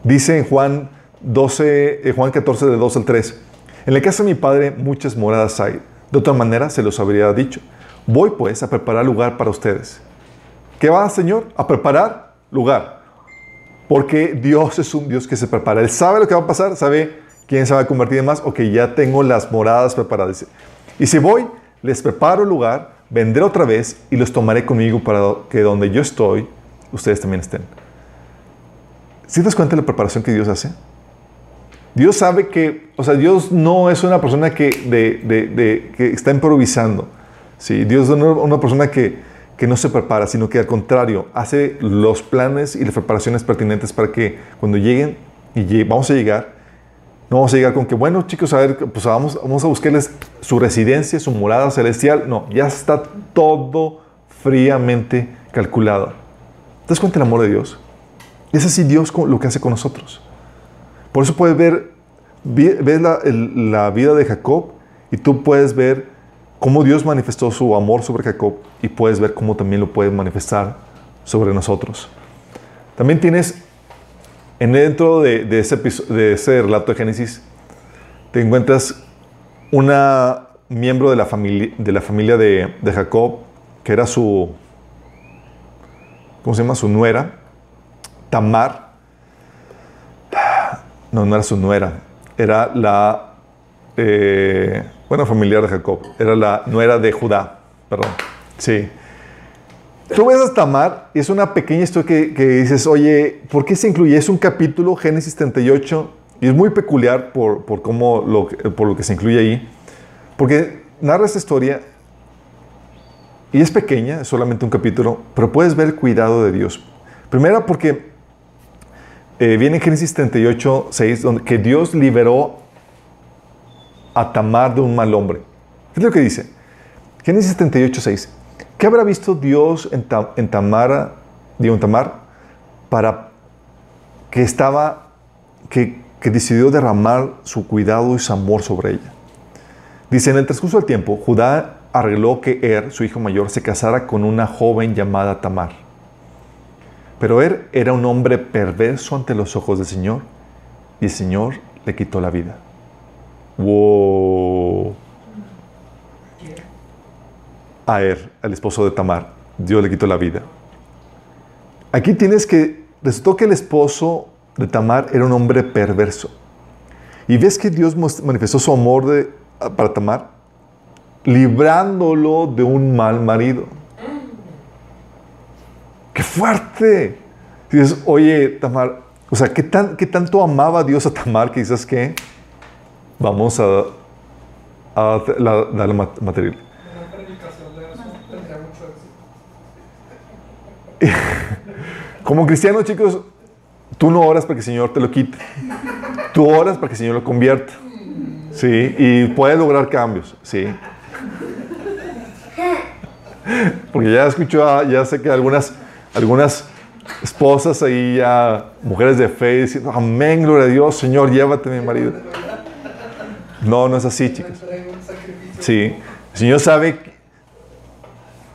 Dice en Juan 12, Juan 14, de 2 al 3. En la casa de mi padre muchas moradas hay. De otra manera se los habría dicho. Voy pues a preparar lugar para ustedes. ¿Qué va, Señor? A preparar lugar. Porque Dios es un Dios que se prepara. Él sabe lo que va a pasar, sabe quién se va a convertir en más o que ya tengo las moradas preparadas. Y si voy, les preparo lugar, vendré otra vez y los tomaré conmigo para que donde yo estoy, ustedes también estén. ¿Sí te das cuenta de la preparación que Dios hace? Dios sabe que, o sea, Dios no es una persona que, está improvisando. ¿sí? Dios no es una persona que, no se prepara, sino que al contrario, hace los planes y las preparaciones pertinentes para que cuando lleguen, y vamos a llegar, no vamos a llegar con que, bueno, chicos, a ver, pues vamos, vamos a buscarles su residencia, su morada celestial. No, ya está todo fríamente calculado. ¿Te das cuenta del amor de Dios? Es así Dios lo que hace con nosotros. Por eso puedes ver, ves la, vida de Jacob y tú puedes ver cómo Dios manifestó su amor sobre Jacob y puedes ver cómo también lo puede manifestar sobre nosotros. También tienes, en dentro de, ese, de ese relato de Génesis, te encuentras una miembro de la familia de, la familia de Jacob, que era su, ¿cómo se llama? Su nuera, Tamar, no, no era su nuera. Era la, eh, bueno, familiar de Jacob. Era la nuera de Judá. Perdón. Sí. Tú ves a Tamar y es una pequeña historia que, que, dices, oye, ¿por qué se incluye? Es un capítulo, Génesis 38, y es muy peculiar por, por, cómo lo, por lo que se incluye ahí. Porque narra esta historia y es pequeña, es solamente un capítulo, pero puedes ver el cuidado de Dios. Primero porque eh, viene en Génesis 38, 6, donde que Dios liberó a Tamar de un mal hombre. ¿Qué es lo que dice? Génesis 38, 6. ¿Qué habrá visto Dios en, en Tamara, digo, en Tamar, para que estaba, que, que decidió derramar su cuidado y su amor sobre ella? Dice, en el transcurso del tiempo, Judá arregló que Er, su hijo mayor, se casara con una joven llamada Tamar. Pero él era un hombre perverso ante los ojos del Señor y el Señor le quitó la vida. Wow. A Er, al esposo de Tamar, Dios le quitó la vida. Aquí tienes que, resultó que el esposo de Tamar era un hombre perverso. Y ves que Dios manifestó su amor de, para Tamar, librándolo de un mal marido. ¡Qué fuerte! dices, oye, Tamar, o sea, ¿qué, tan, ¿qué tanto amaba Dios a Tamar que dices que vamos a, darle material? Como cristiano, chicos, tú no oras para que el Señor te lo quite. Tú oras para que el Señor lo convierta. Sí, y puedes lograr cambios. Sí. Porque ya escucho, ya sé que algunas, algunas esposas ahí ya, mujeres de fe, diciendo, amén, gloria a Dios, Señor, llévate mi marido. No, no es así, chicas. Sí, el Señor sabe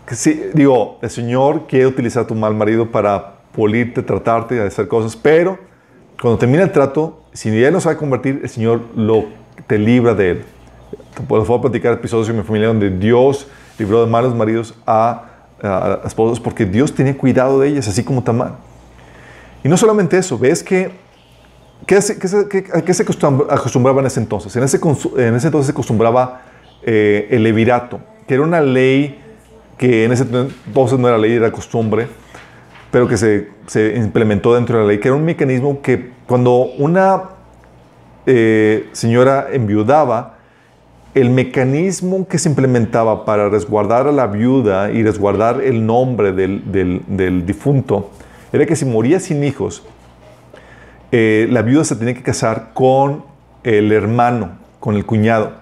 que, sí, digo, el Señor quiere utilizar a tu mal marido para polirte, tratarte, hacer cosas, pero cuando termina el trato, si él no sabe convertir, el Señor lo, te libra de él. Te puedo platicar episodios en mi familia donde Dios libró de malos maridos a a esposos porque Dios tenía cuidado de ellas, así como Tamar. Y no solamente eso, ves que, ¿qué se, qué se acostumbraba en ese entonces? En ese, en ese entonces se acostumbraba eh, el levirato, que era una ley que en ese entonces no era ley, era costumbre, pero que se, se implementó dentro de la ley, que era un mecanismo que cuando una eh, señora enviudaba, el mecanismo que se implementaba para resguardar a la viuda y resguardar el nombre del, difunto era que si moría sin hijos, eh, la viuda se tenía que casar con el hermano, con el cuñado.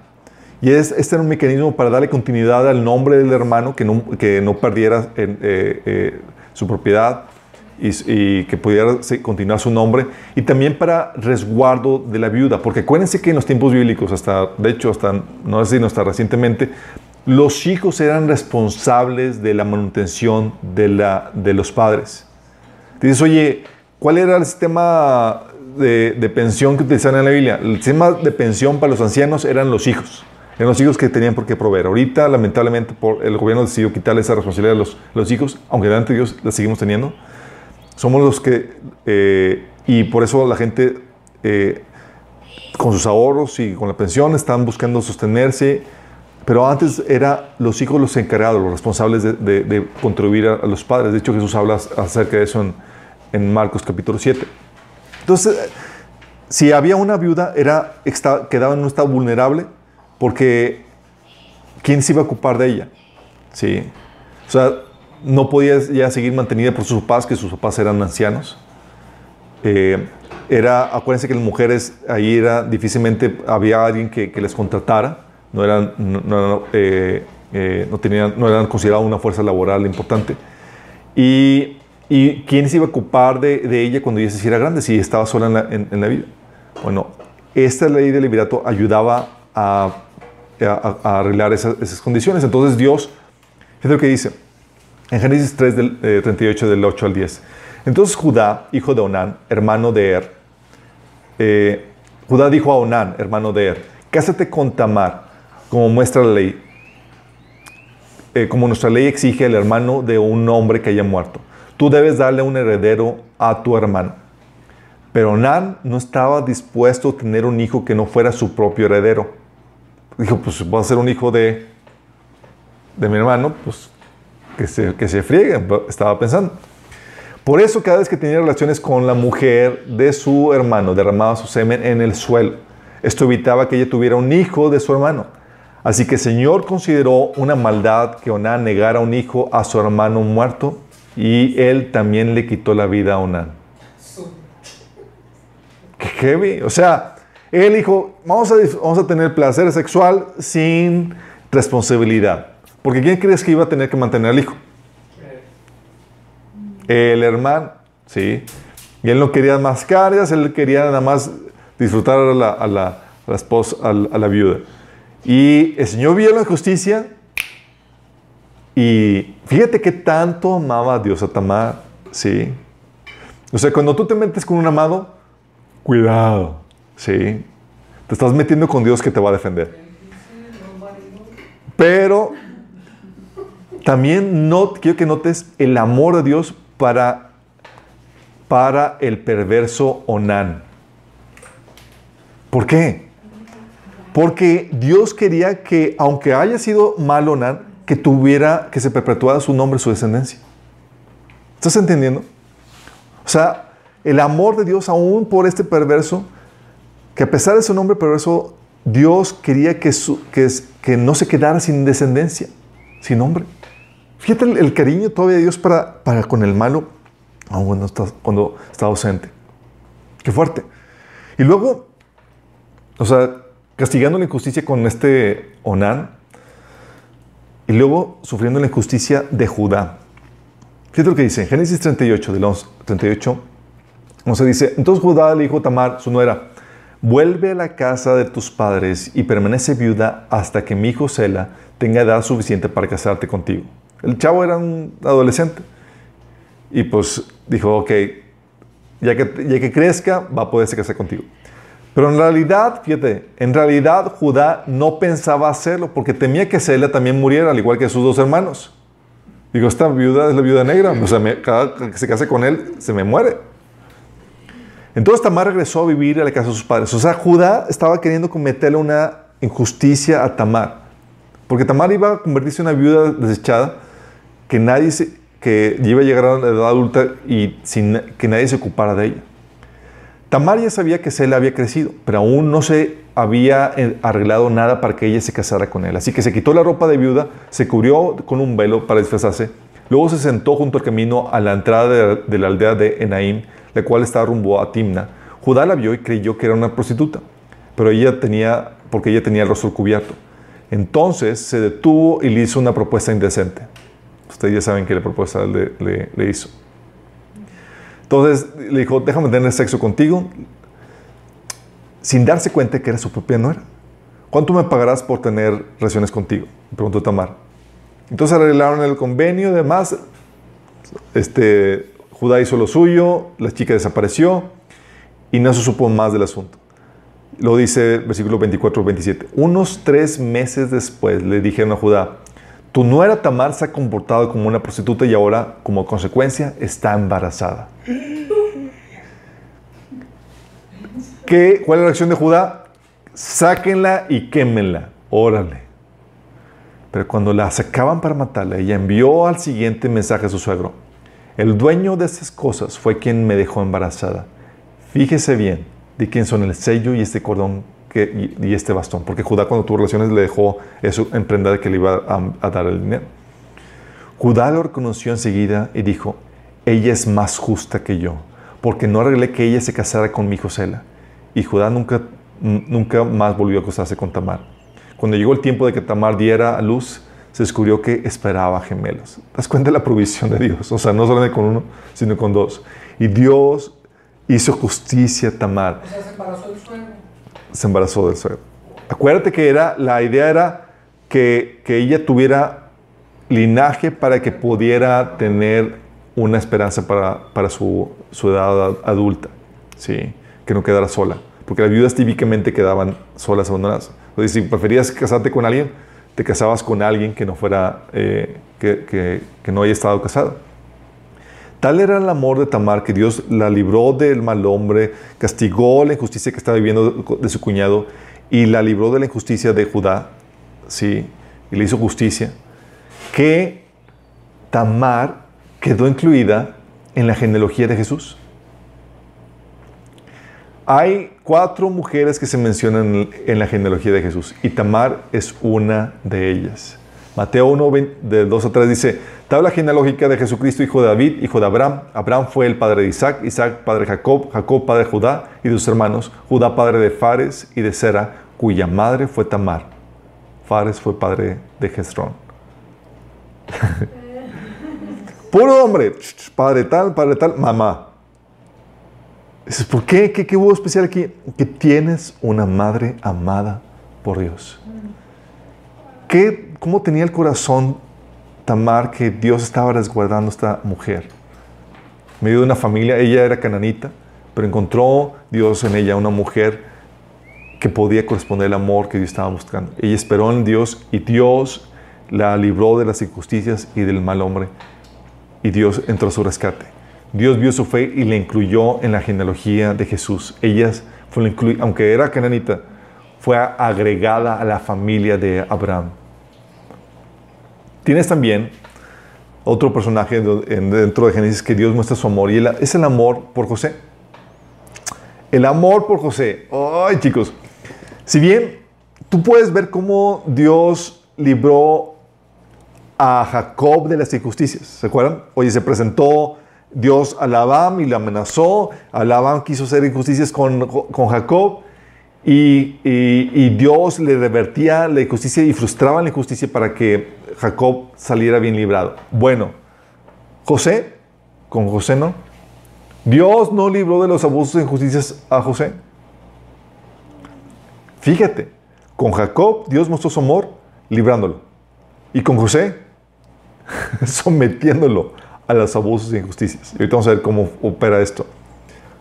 Y este era un mecanismo para darle continuidad al nombre del hermano, que no, que no perdiera eh, eh, su propiedad y, que pudiera continuar su nombre, y también para resguardo de la viuda, porque acuérdense que en los tiempos bíblicos, hasta, de hecho, hasta, no sé si no hasta recientemente, los hijos eran responsables de la manutención de, la, de los padres. Dices, oye, ¿cuál era el sistema de, de, pensión que utilizaban en la Biblia? El sistema de pensión para los ancianos eran los hijos. Eran los hijos que tenían por qué proveer. Ahorita, lamentablemente, por, el gobierno decidió quitarle esa responsabilidad a los, los hijos, aunque delante de Dios la seguimos teniendo. Somos los que, eh, y por eso la gente eh, con sus ahorros y con la pensión están buscando sostenerse, pero antes era los hijos los encargados, los responsables de, contribuir a, los padres. De hecho, Jesús habla acerca de eso en, Marcos capítulo 7. Entonces, si había una viuda, era, quedaba en un estado vulnerable porque ¿quién se iba a ocupar de ella? ¿Sí? O sea, no podía ya seguir mantenida por sus papás, que sus papás eran ancianos. Eh, era, acuérdense que las mujeres ahí era difícilmente había alguien que, les contratara, no eran, eh, eh, no, tenían, no eran consideradas una fuerza laboral importante. Y, y ¿quién se iba a ocupar de, de, ella cuando ella se hiciera grande, si estaba sola en la, en, la vida? Bueno, esta ley del liberato ayudaba a, a, arreglar esas, esas, condiciones. Entonces Dios, es lo que dice, en Génesis 3, del, 38, eh, del 8 al 10. Entonces Judá, hijo de Onán, hermano de Er, eh, Judá dijo a Onán, hermano de Er, cásate con Tamar, como muestra la ley, eh, como nuestra ley exige el hermano de un hombre que haya muerto. Tú debes darle un heredero a tu hermano. Pero Onán no estaba dispuesto a tener un hijo que no fuera su propio heredero. Dijo, pues voy a ser un hijo de, de mi hermano, pues que se, que se frieguen, estaba pensando. Por eso cada vez que tenía relaciones con la mujer de su hermano, derramaba su semen en el suelo. Esto evitaba que ella tuviera un hijo de su hermano. Así que el Señor consideró una maldad que Onán negara un hijo a su hermano muerto y él también le quitó la vida a Onán. Qué heavy. O sea, él dijo, vamos a, vamos a tener placer sexual sin responsabilidad. Porque ¿quién crees que iba a tener que mantener al hijo? El hermano, ¿sí? Y él no quería más cargas, él quería nada más disfrutar a la, a la, esposa, a la, viuda. Y el Señor vio la justicia y fíjate que tanto amaba a Dios a Tamar, ¿sí? O sea, cuando tú te metes con un amado, cuidado, ¿sí? Te estás metiendo con Dios que te va a defender. Pero también no, quiero que notes el amor de Dios para, para el perverso Onán. ¿Por qué? Porque Dios quería que, aunque haya sido malo Onán, que tuviera, que se perpetuara su nombre, su descendencia. ¿Estás entendiendo? O sea, el amor de Dios aún por este perverso, que a pesar de su nombre perverso, Dios quería que, que, que no se quedara sin descendencia, sin nombre. Fíjate el, cariño todavía de Dios para, para con el malo. aun cuando está, cuando está ausente. Qué fuerte. Y luego, o sea, castigando la injusticia con este Onán, y luego sufriendo la injusticia de Judá. Fíjate lo que dice, Génesis 38, del 11, 38, 11 dice, entonces Judá le dijo Tamar, su nuera, vuelve a la casa de tus padres y permanece viuda hasta que mi hijo Sela tenga edad suficiente para casarte contigo. El chavo era un adolescente. Y pues dijo, ok, ya que, ya que crezca, va a poderse casar contigo. Pero en realidad, fíjate, en realidad Judá no pensaba hacerlo porque temía que Sela también muriera, al igual que sus dos hermanos. Digo, esta viuda es la viuda negra, o sea, cada que se case con él, se me muere. Entonces Tamar regresó a vivir a la casa de sus padres. O sea, Judá estaba queriendo cometerle una injusticia a Tamar. Porque Tamar iba a convertirse en una viuda desechada que nadie se, que iba a llegar a la edad adulta y sin que nadie se ocupara de ella. Tamar ya sabía que Sela había crecido, pero aún no se había eh, arreglado nada para que ella se casara con él. Así que se quitó la ropa de viuda, se cubrió con un velo para disfrazarse, luego se sentó junto al camino a la entrada de, la aldea de Enaim, la cual estaba rumbo a Timna. Judá la vio y creyó que era una prostituta, pero ella tenía, porque ella tenía el rostro cubierto. Entonces se detuvo y le hizo una propuesta indecente. Ustedes ya saben que la propuesta le, le hizo. Entonces le dijo, déjame tener sexo contigo, sin darse cuenta que era su propia nuera. ¿Cuánto me pagarás por tener relaciones contigo? Preguntó Tamar. Entonces arreglaron el convenio, además, este, Judá hizo lo suyo, la chica desapareció y no se supo más del asunto. Lo dice el versículo 24-27. Unos tres meses después le dijeron a Judá, tu nuera Tamar se ha comportado como una prostituta y ahora, como consecuencia, está embarazada. ¿Qué, ¿Cuál es la reacción de Judá? Sáquenla y quémenla. Órale. Pero cuando la sacaban para matarla, ella envió al siguiente mensaje a su suegro. El dueño de estas cosas fue quien me dejó embarazada. Fíjese bien de quién son el sello y este cordón y, este bastón. Porque Judá cuando tuvo relaciones le dejó eso en que le iba a, dar el dinero. Judá lo reconoció enseguida y dijo, ella es más justa que yo, porque no arreglé que ella se casara con mi hijo Sela. Y Judá nunca, nunca más volvió a casarse con Tamar. Cuando llegó el tiempo de que Tamar diera a luz, se descubrió que esperaba gemelos. ¿Te das cuenta de la provisión de Dios? O sea, no solamente con uno, sino con dos. Y Dios hizo justicia a Tamar. se embarazó del suegro. Se embarazó del suegro. Acuérdate que era, la idea era que, que ella tuviera linaje para que pudiera tener una esperanza para, para su, su, edad adulta, ¿sí? que no quedara sola, porque las viudas típicamente quedaban solas, abandonadas. Si preferías casarte con alguien, te casabas con alguien que no fuera, eh, que, que, que, no haya estado casado. Tal era el amor de Tamar que Dios la libró del mal hombre, castigó la injusticia que estaba viviendo de su cuñado y la libró de la injusticia de Judá, ¿sí? y le hizo justicia, que Tamar quedó incluida en la genealogía de Jesús. Hay cuatro mujeres que se mencionan en la genealogía de Jesús y Tamar es una de ellas. Mateo 1, de 2 a 3 dice, tabla genealógica de Jesucristo, hijo de David, hijo de Abraham. Abraham fue el padre de Isaac, Isaac padre de Jacob, Jacob padre de Judá y de sus hermanos, Judá padre de Fares y de Sera, cuya madre fue Tamar. Fares fue padre de Jezrón. Puro hombre, padre tal, padre tal, mamá. Dices, ¿por qué? ¿Qué, hubo especial aquí? Que tienes una madre amada por Dios. ¿Qué, ¿Cómo tenía el corazón Tamar que Dios estaba resguardando a esta mujer? En medio de una familia, ella era cananita, pero encontró Dios en ella una mujer que podía corresponder al amor que Dios estaba buscando. Ella esperó en Dios y Dios la libró de las injusticias y del mal hombre y Dios entró a su rescate. Dios vio su fe y le incluyó en la genealogía de Jesús. Ella fue aunque era cananita, fue agregada a la familia de Abraham. Tienes también otro personaje dentro de Génesis que Dios muestra su amor y es el amor por José. El amor por José. Ay, chicos. Si bien tú puedes ver cómo Dios libró a Jacob de las injusticias. ¿Se acuerdan? Oye, se presentó Dios a Labán y le amenazó. A Labán quiso hacer injusticias con, con Jacob. Y, y, Dios le revertía la injusticia y frustraba la injusticia para que Jacob saliera bien librado. Bueno, José, con José no. Dios no libró de los abusos e injusticias a José. Fíjate, con Jacob Dios mostró su amor librándolo. Y con José, sometiéndolo a los abusos e injusticias. Y ahorita vamos a ver cómo opera esto.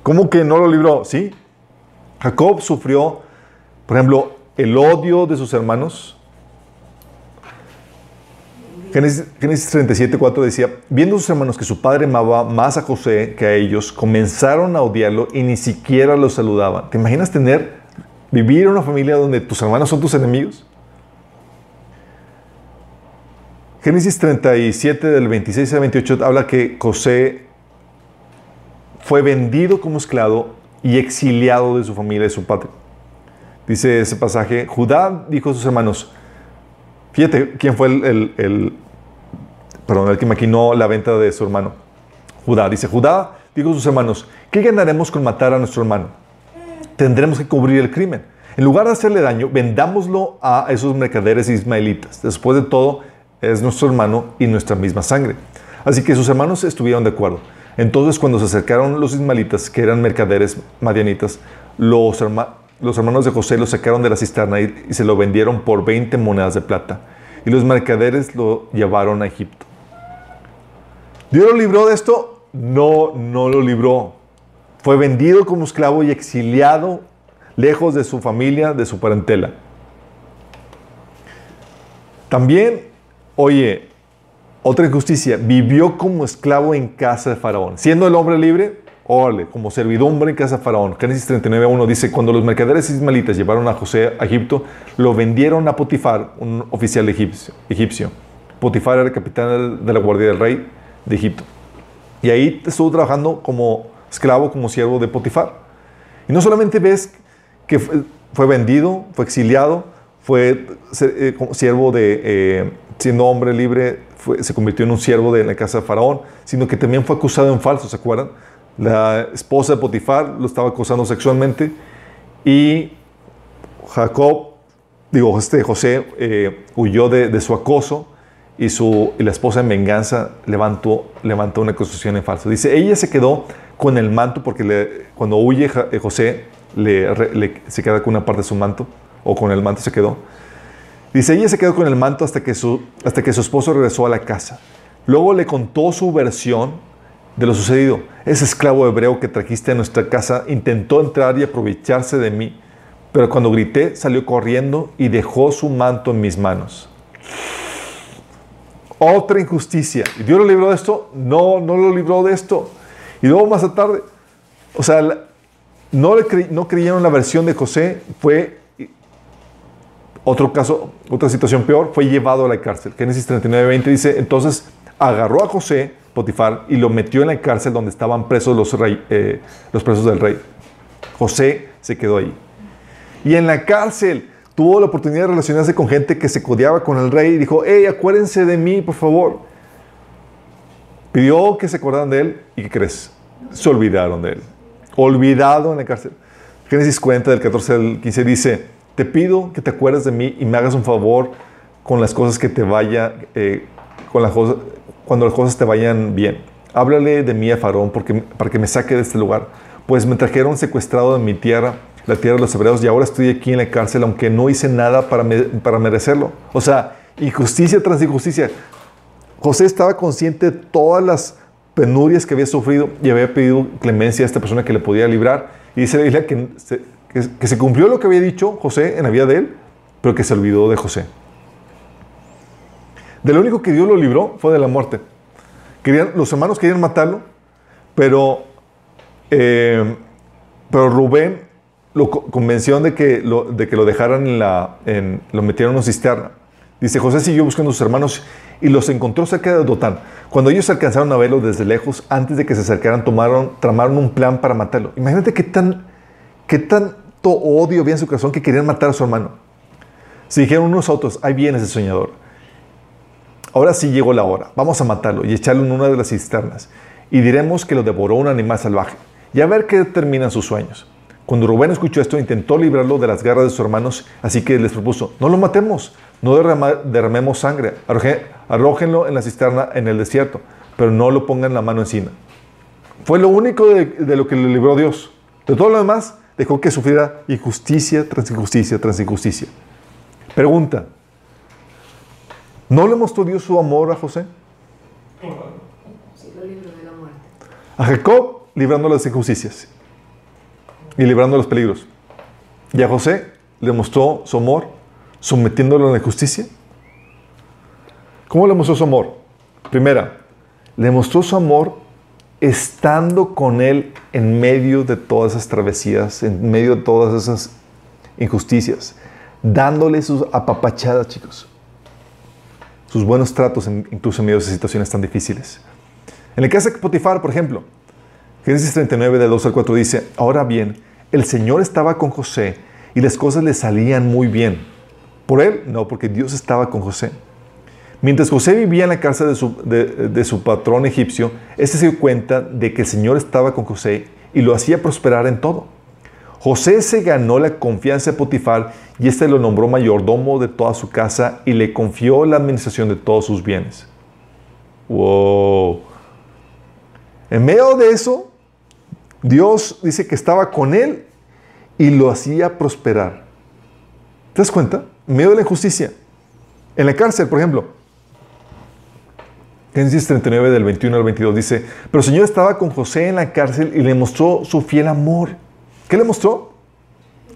¿Cómo que no lo libró? Sí. Jacob sufrió, por ejemplo, el odio de sus hermanos. Génesis, Génesis 37, 4 decía, viendo sus hermanos que su padre amaba más a José que a ellos, comenzaron a odiarlo y ni siquiera lo saludaban. ¿Te imaginas tener, vivir en una familia donde tus hermanos son tus enemigos? Génesis 37 del 26 al 28 habla que José fue vendido como esclavo y exiliado de su familia, de su patria. Dice ese pasaje, Judá dijo a sus hermanos, fíjate quién fue el, el, perdón, el que maquinó la venta de su hermano. Judá, dice, Judá dijo a sus hermanos, ¿qué ganaremos con matar a nuestro hermano? Tendremos que cubrir el crimen. En lugar de hacerle daño, vendámoslo a esos mercaderes ismaelitas. Después de todo, es nuestro hermano y nuestra misma sangre. Así que sus hermanos estuvieron de acuerdo. Entonces, cuando se acercaron los ismaelitas, que eran mercaderes madianitas, los, los hermanos de José lo sacaron de la cisterna y, se lo vendieron por 20 monedas de plata. Y los mercaderes lo llevaron a Egipto. ¿Dios lo libró de esto? No, no lo libró. Fue vendido como esclavo y exiliado lejos de su familia, de su parentela. También Oye, otra injusticia, vivió como esclavo en casa de Faraón. Siendo el hombre libre, órale, como servidumbre en casa de Faraón. Génesis 39.1 dice, cuando los mercaderes ismaelitas llevaron a José a Egipto, lo vendieron a Potifar, un oficial egipcio. egipcio. Potifar era el capitán de la guardia del rey de Egipto. Y ahí estuvo trabajando como esclavo, como siervo de Potifar. Y no solamente ves que fue vendido, fue exiliado, fue eh, siervo de, eh, siendo hombre libre, se convirtió en un siervo de la casa de Faraón, sino que también fue acusado en falso, ¿se acuerdan? La esposa de Potifar lo estaba acusando sexualmente y Jacob, digo, este José eh, huyó de, su acoso y, su, la esposa en venganza levantó, levantó una acusación en falso. Dice, ella se quedó con el manto porque cuando huye José se queda con una parte de su manto o con el manto se quedó. Dice, ella se quedó con el manto hasta que, su, hasta que su esposo regresó a la casa. Luego le contó su versión de lo sucedido. Ese esclavo hebreo que trajiste a nuestra casa intentó entrar y aprovecharse de mí, pero cuando grité salió corriendo y dejó su manto en mis manos. Otra injusticia. ¿Y Dios lo libró de esto? No, no lo libró de esto. Y luego más tarde, o sea, no, le no creyeron la versión de José, fue otro caso, otra situación peor, fue llevado a la cárcel. Génesis 39, 20 dice, entonces agarró a José, Potifar, y lo metió en la cárcel donde estaban presos los, eh, los presos del rey. José se quedó ahí. Y en la cárcel tuvo la oportunidad de relacionarse con gente que se codeaba con el rey y dijo, hey, acuérdense de mí, por favor. Pidió que se acordaran de él y ¿qué crees? Se olvidaron de él. Olvidado en la cárcel. Génesis 40 del 14 al 15 dice, te pido que te acuerdes de mí y me hagas un favor con las cosas que te vaya, eh, con las cosas, cuando las cosas te vayan bien. Háblale de mí a Faraón porque, para que me saque de este lugar, pues me trajeron secuestrado de mi tierra, la tierra de los hebreos, y ahora estoy aquí en la cárcel, aunque no hice nada para, para merecerlo. O sea, injusticia tras injusticia. José estaba consciente de todas las penurias que había sufrido y había pedido clemencia a esta persona que le podía librar. Y dice la Biblia que que, se cumplió lo que había dicho José en la vida de él, pero que se olvidó de José. De lo único que Dios lo libró fue de la muerte. Querían, los hermanos querían matarlo, pero, eh, pero Rubén lo convenció de que lo, de que lo dejaran en la, en, lo metieron en una cisterna. Dice, José siguió buscando a sus hermanos y los encontró cerca de Dotán. Cuando ellos alcanzaron a verlo desde lejos, antes de que se acercaran, tomaron, tramaron un plan para matarlo. Imagínate qué tan ¿Qué tanto odio había en su corazón que querían matar a su hermano? Se dijeron unos otros, ahí viene ese soñador. Ahora sí llegó la hora, vamos a matarlo y echarlo en una de las cisternas. y diremos que lo devoró un animal salvaje, y a ver qué terminan sus sueños. Cuando Rubén escuchó esto, intentó librarlo de las garras de sus hermanos, así que les propuso, no lo matemos, no derramemos sangre, arrójenlo en la cisterna en el desierto, pero no lo pongan la mano encima. Fue lo único de, de lo que le libró Dios. De todo lo demás, dejó que sufriera injusticia tras injusticia tras injusticia. Pregunta, ¿no le mostró Dios su amor a José? Sí, lo libró de la muerte. A Jacob librando las injusticias y librando los peligros. Y a José le mostró su amor sometiéndolo a la justicia. ¿Cómo le mostró su amor? Primera, le mostró su amor estando con él en medio de todas esas travesías, en medio de todas esas injusticias, dándole sus apapachadas, chicos. Sus buenos tratos, incluso en medio de situaciones tan difíciles. En el caso de Potifar, por ejemplo, Génesis 39, de 2 al 4 dice, ahora bien, el Señor estaba con José y las cosas le salían muy bien. ¿Por él? No, porque Dios estaba con José. Mientras José vivía en la cárcel de su, de, su patrón egipcio, éste se dio cuenta de que el Señor estaba con José y lo hacía prosperar en todo. José se ganó la confianza de Potifar y éste lo nombró mayordomo de toda su casa y le confió la administración de todos sus bienes. ¡Wow! En medio de eso, Dios dice que estaba con él y lo hacía prosperar. ¿Te das cuenta? En medio de la injusticia. En la cárcel, por ejemplo. Génesis 39 del 21 al 22 dice, pero el Señor estaba con José en la cárcel y le mostró su fiel amor. ¿Qué le mostró?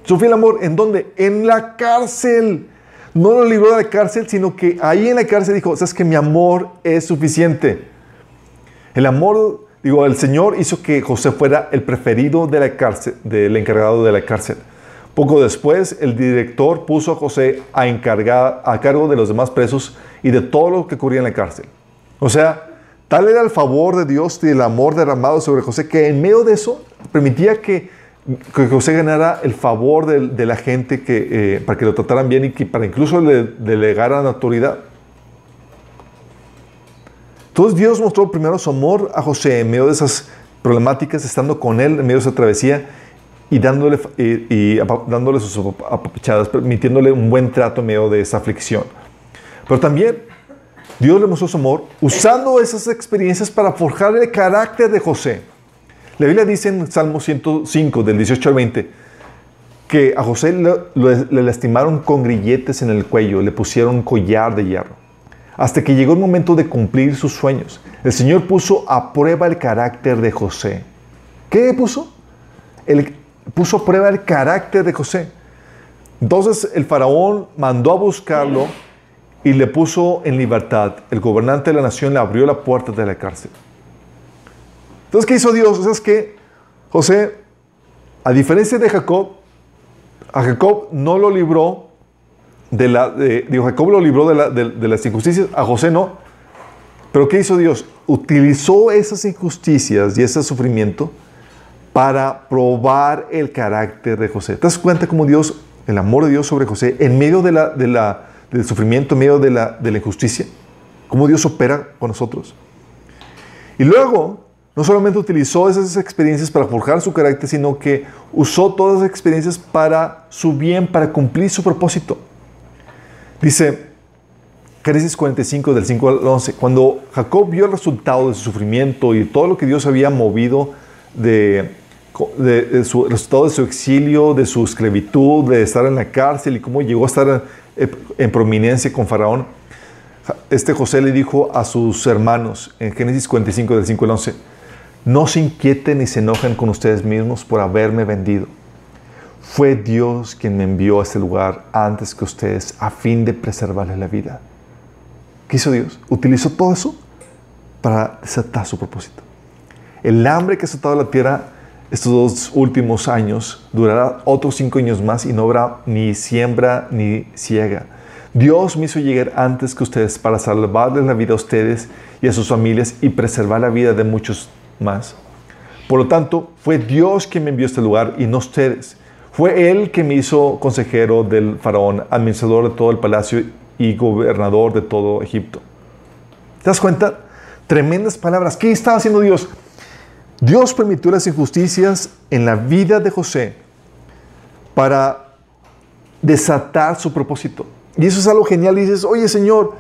Su fiel amor. ¿En dónde? En la cárcel. No lo libró de la cárcel, sino que ahí en la cárcel dijo, sabes que mi amor es suficiente. El amor Digo, el Señor hizo que José fuera el preferido de la cárcel, del encargado de la cárcel. Poco después, el director puso a José a, encargar, a cargo de los demás presos y de todo lo que ocurría en la cárcel. O sea, tal era el favor de Dios y el amor derramado sobre José que en medio de eso permitía que, José ganara el favor de, la gente que, eh, para que lo trataran bien y que para incluso le delegaran autoridad. Entonces Dios mostró primero su amor a José en medio de esas problemáticas, estando con él en medio de esa travesía y dándole, y, dándole sus apapachadas, permitiéndole un buen trato en medio de esa aflicción. Pero también Dios le mostró su amor usando esas experiencias para forjar el carácter de José. La Biblia dice en Salmo 105, del 18 al 20, que a José le, lastimaron con grilletes en el cuello, le pusieron collar de hierro hasta que llegó el momento de cumplir sus sueños. El Señor puso a prueba el carácter de José. ¿Qué puso? El, puso a prueba el carácter de José. Entonces el faraón mandó a buscarlo y le puso en libertad. El gobernante de la nación le abrió la puerta de la cárcel. Entonces, ¿qué hizo Dios? ¿Sabes qué? José, a diferencia de Jacob, a Jacob no lo libró de las injusticias, a José no. Pero ¿qué hizo Dios? Utilizó esas injusticias y ese sufrimiento para probar el carácter de José. ¿Te das cuenta cómo Dios, el amor de Dios sobre José, en medio de la, del sufrimiento, en medio de la, de la injusticia, cómo Dios opera con nosotros? Y luego, no solamente utilizó esas experiencias para forjar su carácter, sino que usó todas esas experiencias para su bien, para cumplir su propósito. Dice Génesis 45 del 5 al 11, cuando Jacob vio el resultado de su sufrimiento y todo lo que Dios había movido de, de, su resultado de su exilio, de su esclavitud, de estar en la cárcel y cómo llegó a estar en, en prominencia con Faraón, este José le dijo a sus hermanos en Génesis 45 del 5 al 11, no se inquieten ni se enojen con ustedes mismos por haberme vendido fue Dios quien me envió a este lugar antes que ustedes a fin de preservarles la vida. ¿Qué hizo Dios? Utilizó todo eso para desatar su propósito. El hambre que ha azotado la tierra estos dos últimos años durará otros cinco años más y no habrá ni siembra ni ciega. Dios me hizo llegar antes que ustedes para salvarles la vida a ustedes y a sus familias y preservar la vida de muchos más. Por lo tanto, fue Dios quien me envió a este lugar y no ustedes. Fue él que me hizo consejero del faraón, administrador de todo el palacio y gobernador de todo Egipto. ¿Te das cuenta? Tremendas palabras. ¿Qué estaba haciendo Dios? Dios permitió las injusticias en la vida de José para desatar su propósito. Y eso es algo genial. Y dices, oye Señor,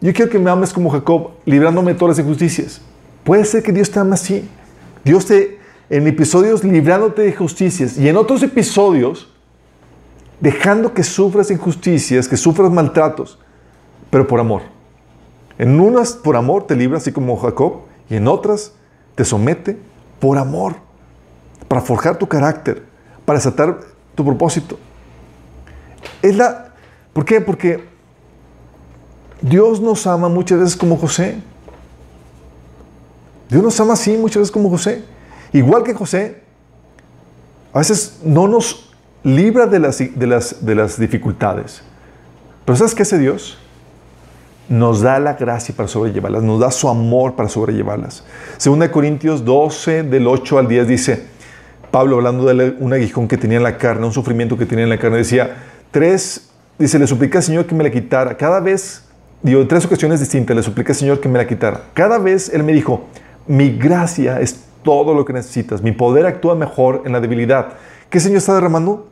yo quiero que me ames como Jacob, librándome de todas las injusticias. Puede ser que Dios te ame así. Dios te, en episodios librándote de injusticias y en otros episodios dejando que sufras injusticias, que sufras maltratos, pero por amor. En unas por amor te libra, así como Jacob, y en otras te somete por amor, para forjar tu carácter, para desatar tu propósito. Es la, ¿Por qué? Porque Dios nos ama muchas veces como José. Dios nos ama así muchas veces como José. Igual que José, a veces no nos libra de las, de las, de las dificultades. Pero ¿sabes qué hace Dios? Nos da la gracia para sobrellevarlas, nos da su amor para sobrellevarlas. Según de Corintios 12, del 8 al 10, dice, Pablo hablando de un aguijón que tenía en la carne, un sufrimiento que tenía en la carne, decía, tres, dice, le suplica al Señor que me la quitara. Cada vez, digo, en tres ocasiones distintas, le suplica al Señor que me la quitara. Cada vez Él me dijo, mi gracia es todo lo que necesitas, mi poder actúa mejor en la debilidad. ¿Qué Señor está derramando?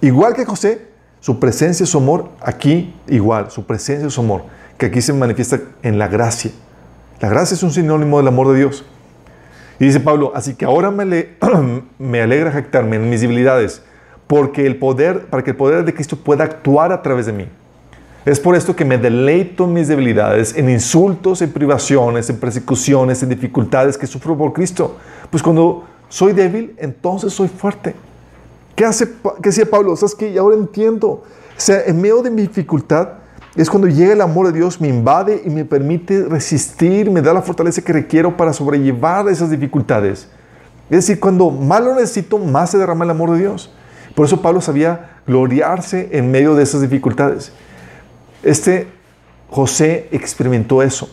Igual que José, su presencia su amor, aquí igual, su presencia su amor, que aquí se manifiesta en la gracia. La gracia es un sinónimo del amor de Dios. Y dice Pablo, así que ahora me, me alegra jactarme en mis debilidades, porque el poder, para que el poder de Cristo pueda actuar a través de mí. Es por esto que me deleito en mis debilidades, en insultos, en privaciones, en persecuciones, en dificultades que sufro por Cristo. Pues cuando soy débil, entonces soy fuerte. ¿Qué, hace, qué decía Pablo? ¿Sabes qué? Ahora entiendo. O sea, en medio de mi dificultad es cuando llega el amor de Dios, me invade y me permite resistir, me da la fortaleza que requiero para sobrellevar esas dificultades. Es decir, cuando más lo necesito, más se derrama el amor de Dios. Por eso Pablo sabía gloriarse en medio de esas dificultades. Este José experimentó eso.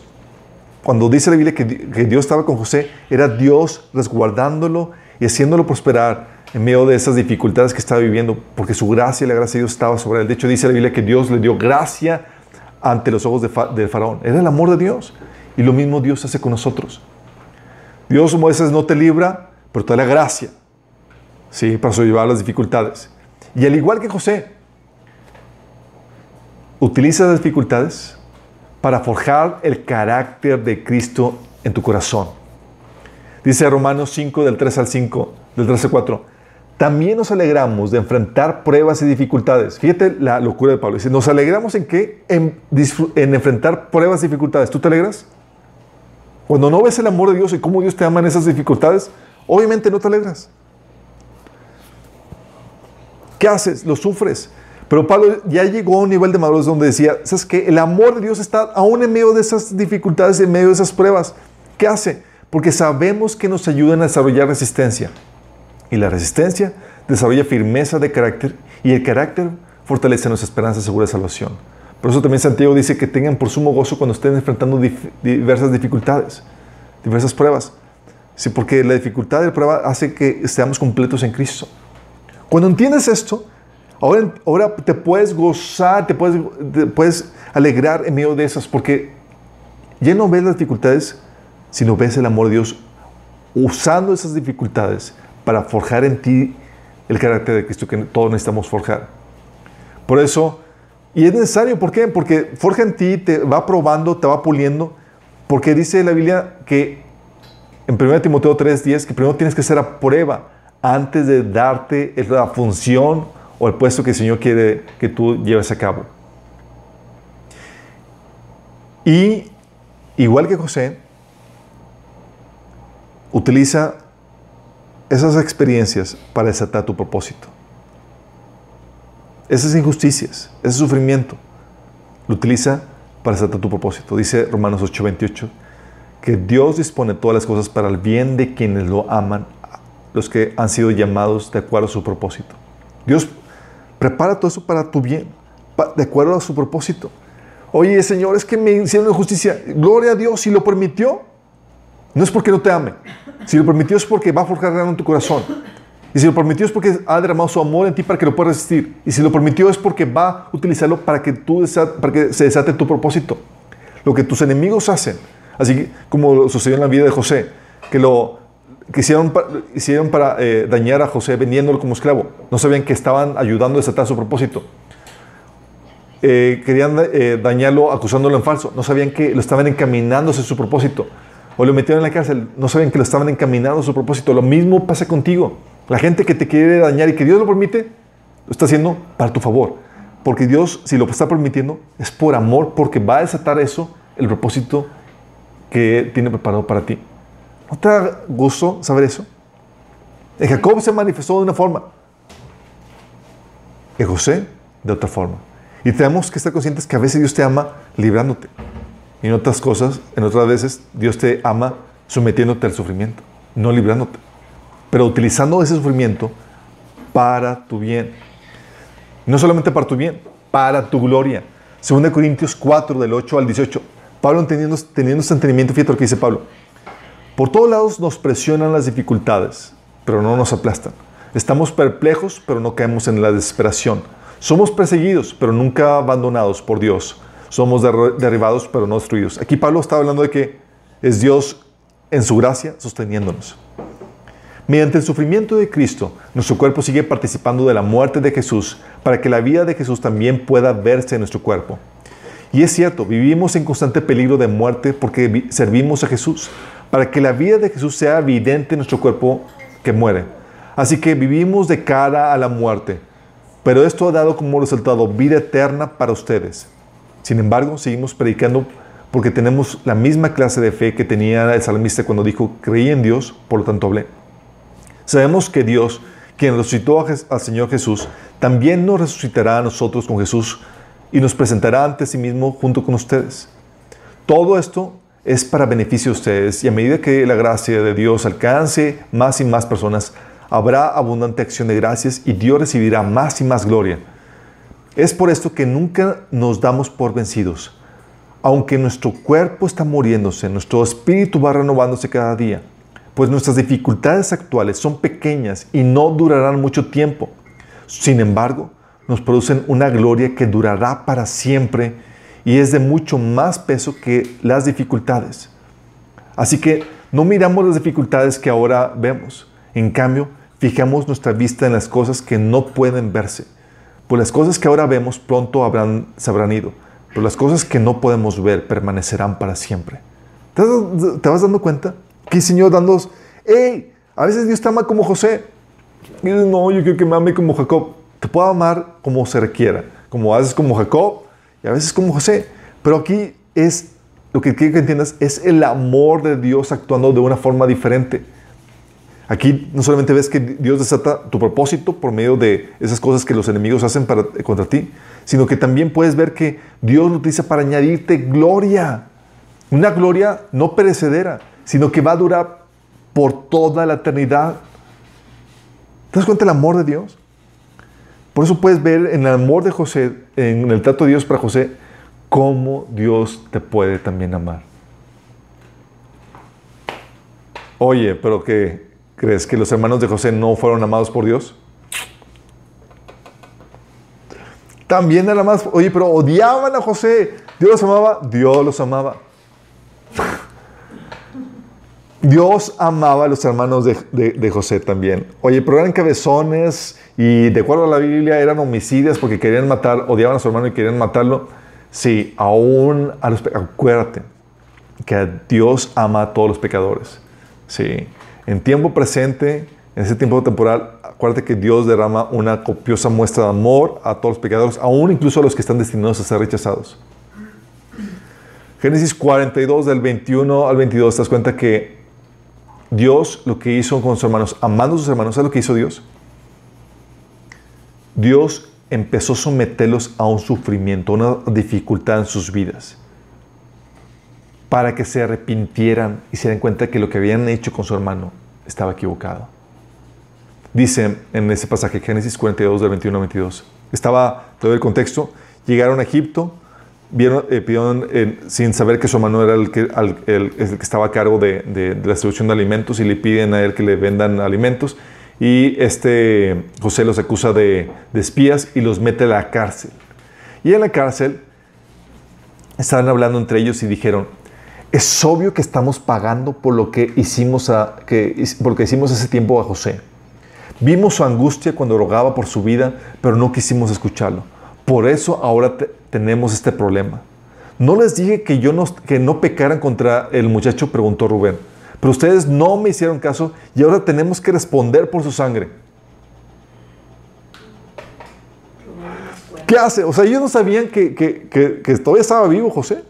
Cuando dice la Biblia que, Dios estaba con José, era Dios resguardándolo y haciéndolo prosperar en medio de esas dificultades que estaba viviendo, porque su gracia y la gracia de Dios estaba sobre él. De hecho, dice la Biblia que Dios le dio gracia ante los ojos del faraón. Era el amor de Dios. Y lo mismo Dios hace con nosotros. Dios a veces no te libra, pero te da la gracia, ¿sí? Para sobrellevar las dificultades. Y al igual que José, Utiliza las dificultades para forjar el carácter de Cristo en tu corazón. Dice Romanos 5 del 3 al 5, del 3 al 4. También nos alegramos de enfrentar pruebas y dificultades. Fíjate la locura de Pablo. Dice, ¿nos alegramos en qué? En, en enfrentar pruebas y dificultades. ¿Tú te alegras? Cuando no ves el amor de Dios y cómo Dios te ama en esas dificultades, obviamente no te alegras. ¿Qué haces? Lo sufres. Pero Pablo ya llegó a un nivel de madurez donde decía, ¿sabes qué? El amor de Dios está aún en medio de esas dificultades, en medio de esas pruebas. ¿Qué hace? Porque sabemos que nos ayudan a desarrollar resistencia. Y la resistencia desarrolla firmeza de carácter y el carácter fortalece nuestra esperanza segura de salvación. Por eso también Santiago dice que tengan por sumo gozo cuando estén enfrentando diversas dificultades, diversas pruebas. Sí, porque la dificultad de la prueba hace que estemos completos en Cristo. Cuando entiendes esto, Ahora, ahora te puedes gozar, te puedes, puedes alegrar en medio de esas, porque ya no ves las dificultades, sino ves el amor de Dios usando esas dificultades para forjar en ti el carácter de Cristo que todos necesitamos forjar. Por eso, y es necesario, ¿por qué? Porque forja en ti, te va probando, te va puliendo, porque dice la Biblia que en 1 Timoteo 3:10 que primero tienes que hacer a prueba antes de darte la función o el puesto que el Señor quiere que tú lleves a cabo. Y igual que José, utiliza esas experiencias para desatar tu propósito. Esas injusticias, ese sufrimiento, lo utiliza para desatar tu propósito. Dice Romanos 8:28 que Dios dispone todas las cosas para el bien de quienes lo aman, los que han sido llamados de acuerdo a su propósito. Dios Prepara todo eso para tu bien, de acuerdo a su propósito. Oye, Señor, es que me hicieron injusticia. Gloria a Dios, si lo permitió, no es porque no te ame. Si lo permitió es porque va a forjar algo en tu corazón. Y si lo permitió es porque ha derramado su amor en ti para que lo puedas resistir. Y si lo permitió es porque va a utilizarlo para que, tú para que se desate tu propósito. Lo que tus enemigos hacen, así como sucedió en la vida de José, que lo que hicieron, pa- hicieron para eh, dañar a José vendiéndolo como esclavo. No sabían que estaban ayudando a desatar su propósito. Eh, querían eh, dañarlo acusándolo en falso. No sabían que lo estaban encaminando hacia su propósito. O lo metieron en la cárcel. No sabían que lo estaban encaminando a su propósito. Lo mismo pasa contigo. La gente que te quiere dañar y que Dios lo permite, lo está haciendo para tu favor. Porque Dios, si lo está permitiendo, es por amor, porque va a desatar eso, el propósito que tiene preparado para ti. ¿No te da gusto saber eso? En Jacob se manifestó de una forma. En José, de otra forma. Y tenemos que estar conscientes que a veces Dios te ama librándote. Y en otras cosas, en otras veces, Dios te ama sometiéndote al sufrimiento, no librándote. Pero utilizando ese sufrimiento para tu bien. No solamente para tu bien, para tu gloria. 2 Corintios 4, del 8 al 18. Pablo teniendo, teniendo este entendimiento, fíjate lo que dice Pablo. Por todos lados nos presionan las dificultades, pero no nos aplastan. Estamos perplejos, pero no caemos en la desesperación. Somos perseguidos, pero nunca abandonados por Dios. Somos derri- derribados, pero no destruidos. Aquí Pablo está hablando de que es Dios en su gracia sosteniéndonos. Mediante el sufrimiento de Cristo, nuestro cuerpo sigue participando de la muerte de Jesús para que la vida de Jesús también pueda verse en nuestro cuerpo. Y es cierto, vivimos en constante peligro de muerte porque vi- servimos a Jesús, para que la vida de Jesús sea evidente en nuestro cuerpo que muere. Así que vivimos de cara a la muerte, pero esto ha dado como resultado vida eterna para ustedes. Sin embargo, seguimos predicando porque tenemos la misma clase de fe que tenía el salmista cuando dijo, creí en Dios, por lo tanto hablé. Sabemos que Dios, quien resucitó al Señor Jesús, también nos resucitará a nosotros con Jesús y nos presentará ante sí mismo junto con ustedes. Todo esto es para beneficio de ustedes y a medida que la gracia de Dios alcance más y más personas, habrá abundante acción de gracias y Dios recibirá más y más gloria. Es por esto que nunca nos damos por vencidos. Aunque nuestro cuerpo está muriéndose, nuestro espíritu va renovándose cada día, pues nuestras dificultades actuales son pequeñas y no durarán mucho tiempo. Sin embargo, nos producen una gloria que durará para siempre y es de mucho más peso que las dificultades. Así que no miramos las dificultades que ahora vemos. En cambio, fijamos nuestra vista en las cosas que no pueden verse. Pues las cosas que ahora vemos pronto habrán, se habrán ido, pero las cosas que no podemos ver permanecerán para siempre. ¿Te, vas dando cuenta? Que el Señor dando, hey, a veces Dios te ama como José. Y no, yo quiero que me ame como Jacob. Te puedo amar como se requiera, como a veces como Jacob y a veces como José. Pero aquí es, lo que quiero que entiendas, es el amor de Dios actuando de una forma diferente. Aquí no solamente ves que Dios desata tu propósito por medio de esas cosas que los enemigos hacen para, contra ti, sino que también puedes ver que Dios lo utiliza para añadirte gloria. Una gloria no perecedera, sino que va a durar por toda la eternidad. ¿Te das cuenta del amor de Dios? Por eso puedes ver en el amor de José, en el trato de Dios para José, cómo Dios te puede también amar. Oye, pero ¿qué crees que los hermanos de José no fueron amados por Dios? También nada más, oye, pero odiaban a José. Dios los amaba, Dios los amaba. Dios amaba a los hermanos de, José también. Oye, pero eran cabezones y de acuerdo a la Biblia eran homicidas porque querían matar, odiaban a su hermano y querían matarlo. Sí, aún a los acuérdate que Dios ama a todos los pecadores. Sí, en tiempo presente, en ese tiempo temporal, acuérdate que Dios derrama una copiosa muestra de amor a todos los pecadores, aún incluso a los que están destinados a ser rechazados. Génesis 42 del 21 al 22 te das cuenta que Dios lo que hizo con sus hermanos, amando a sus hermanos, ¿sabes lo que hizo Dios? Dios empezó a someterlos a un sufrimiento, a una dificultad en sus vidas, para que se arrepintieran y se den cuenta que lo que habían hecho con su hermano estaba equivocado. Dice en ese pasaje, Génesis 42, del 21 al 22, estaba todo el contexto, llegaron a Egipto, vieron, eh, eh, sin saber que su hermano era el que, el, el que estaba a cargo de, de- la distribución de alimentos y le piden a él que le vendan alimentos. Y este José los acusa de, de espías y los mete a la cárcel. Y en la cárcel estaban hablando entre ellos y dijeron, Es obvio que estamos pagando por lo que hicimos, a, que, por lo hicimos ese tiempo a José. Vimos su angustia cuando rogaba por su vida, pero no quisimos escucharlo. Por eso ahora tenemos este problema. No les dije que, yo no, que no pecaran contra el muchacho, preguntó Rubén. Pero ustedes no me hicieron caso y ahora tenemos que responder por su sangre. ¿Qué hace? O sea, ellos no sabían que, que todavía estaba vivo José.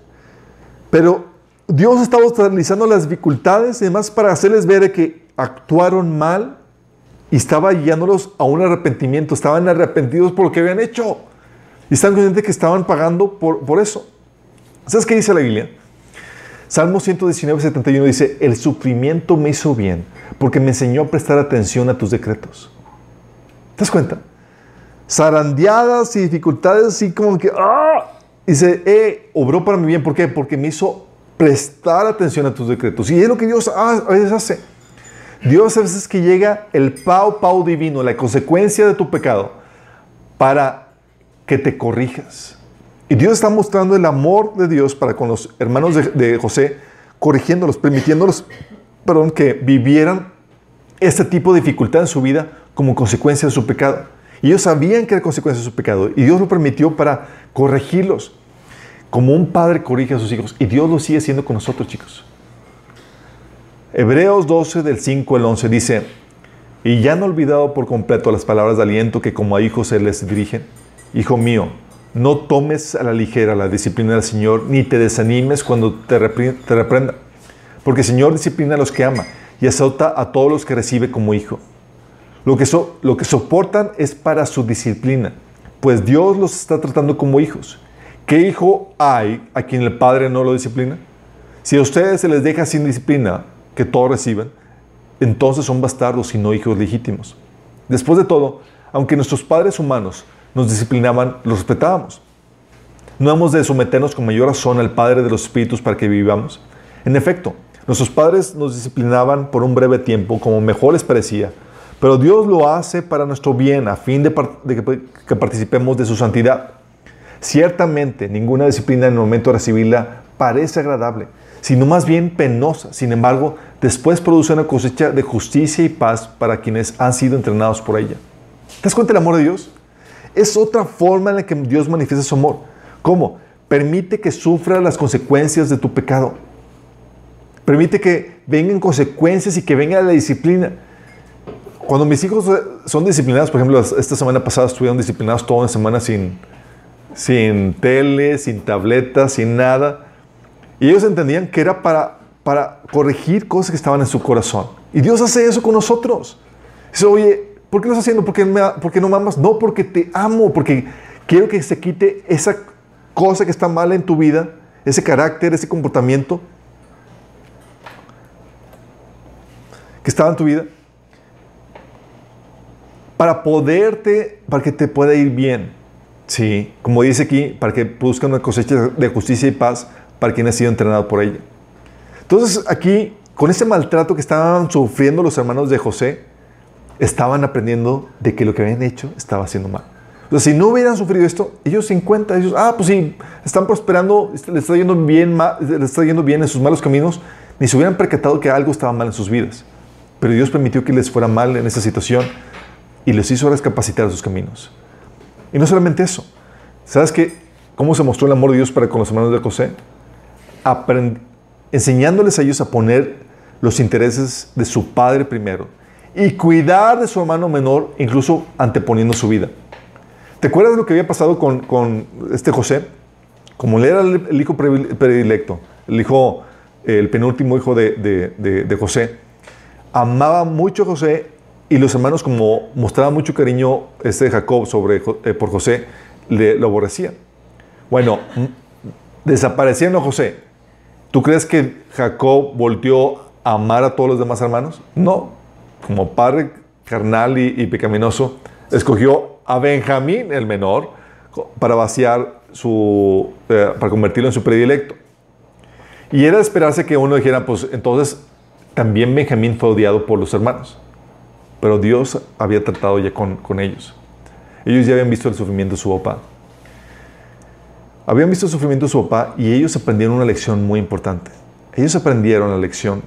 Pero Dios estaba utilizando las dificultades y demás para hacerles ver que actuaron mal y estaba guiándolos a un arrepentimiento. Estaban arrepentidos por lo que habían hecho. Y están conscientes que estaban pagando por, por eso. ¿Sabes qué dice la Biblia? Salmo 119, 71 dice, el sufrimiento me hizo bien porque me enseñó a prestar atención a tus decretos. ¿Te das cuenta? Zarandeadas y dificultades así como que, ¡ah! Dice, eh, obró para mi bien. ¿Por qué? Porque me hizo prestar atención a tus decretos. Y es lo que Dios a veces hace. Dios a veces que llega el pau pau divino, la consecuencia de tu pecado, para que te corrijas. Y Dios está mostrando el amor de Dios para con los hermanos de, José, corrigiéndolos, permitiéndolos, perdón, que vivieran este tipo de dificultad en su vida como consecuencia de su pecado. Y ellos sabían que era consecuencia de su pecado. Y Dios lo permitió para corregirlos. Como un padre corrige a sus hijos. Y Dios lo sigue haciendo con nosotros, chicos. Hebreos 12 del 5 al 11 dice, y ya no olvidado por completo las palabras de aliento que como a hijos se les dirigen. Hijo mío, no tomes a la ligera la disciplina del Señor, ni te desanimes cuando te, reprenda. Porque el Señor disciplina a los que ama y azota a todos los que recibe como hijo. Lo que, lo que soportan es para su disciplina, pues Dios los está tratando como hijos. ¿Qué hijo hay a quien el padre no lo disciplina? Si a ustedes se les deja sin disciplina, que todos reciben, entonces son bastardos y no hijos legítimos. Después de todo, aunque nuestros padres humanos nos disciplinaban, los respetábamos. No hemos de someternos con mayor razón al Padre de los Espíritus para que vivamos. En efecto, nuestros padres nos disciplinaban por un breve tiempo, como mejor les parecía, pero Dios lo hace para nuestro bien, a fin de, que, participemos de su santidad. Ciertamente, ninguna disciplina en el momento de recibirla parece agradable, sino más bien penosa. Sin embargo, después produce una cosecha de justicia y paz para quienes han sido entrenados por ella. ¿Te das cuenta del amor de Dios? Es otra forma en la que Dios manifiesta su amor. ¿Cómo? Permite que sufra las consecuencias de tu pecado. Permite que vengan consecuencias y que venga la disciplina. Cuando mis hijos son disciplinados, por ejemplo, esta semana pasada estuvieron disciplinados toda una semana sin, sin tele, sin tableta, sin nada. Y ellos entendían que era para, para corregir cosas que estaban en su corazón. Y Dios hace eso con nosotros. Dice, oye, ¿por qué lo estás haciendo? ¿Por qué, me, no me amas? No, porque te amo, porque quiero que se quite esa cosa que está mal en tu vida, ese carácter, ese comportamiento que estaba en tu vida, para poderte, para que te pueda ir bien. Sí, como dice aquí, para que produzca una cosecha de justicia y paz para quien ha sido entrenado por ella. Entonces aquí, con ese maltrato que estaban sufriendo los hermanos de José, estaban aprendiendo de que lo que habían hecho estaba haciendo mal. Entonces, si no hubieran sufrido esto, ellos se encuentran, ellos, ah, pues sí, están prosperando, les está yendo bien, está yendo bien en sus malos caminos, ni se hubieran percatado que algo estaba mal en sus vidas. Pero Dios permitió que les fuera mal en esa situación y les hizo rescapacitar a sus caminos. Y no solamente eso. ¿Sabes qué? ¿Cómo se mostró el amor de Dios para con los hermanos de José? enseñándoles a ellos a poner los intereses de su padre primero y cuidar de su hermano menor, incluso anteponiendo su vida. ¿Te acuerdas de lo que había pasado con, este José? Como él era el, hijo predilecto, el hijo, el penúltimo hijo de, José, amaba mucho a José y los hermanos, como mostraban mucho cariño este Jacob sobre, eh, por José, le, lo aborrecían. Bueno, desaparecieron a José. ¿Tú crees que Jacob volteó a amar a todos los demás hermanos? No. Como padre carnal y, pecaminoso, escogió a Benjamín, el menor, para vaciar su, eh, para convertirlo en su predilecto. Y era de esperarse que uno dijera, pues entonces también Benjamín fue odiado por los hermanos. Pero Dios había tratado ya con, ellos. Ellos ya habían visto el sufrimiento de su papá. Habían visto el sufrimiento de su papá y ellos aprendieron una lección muy importante. ellos aprendieron la lección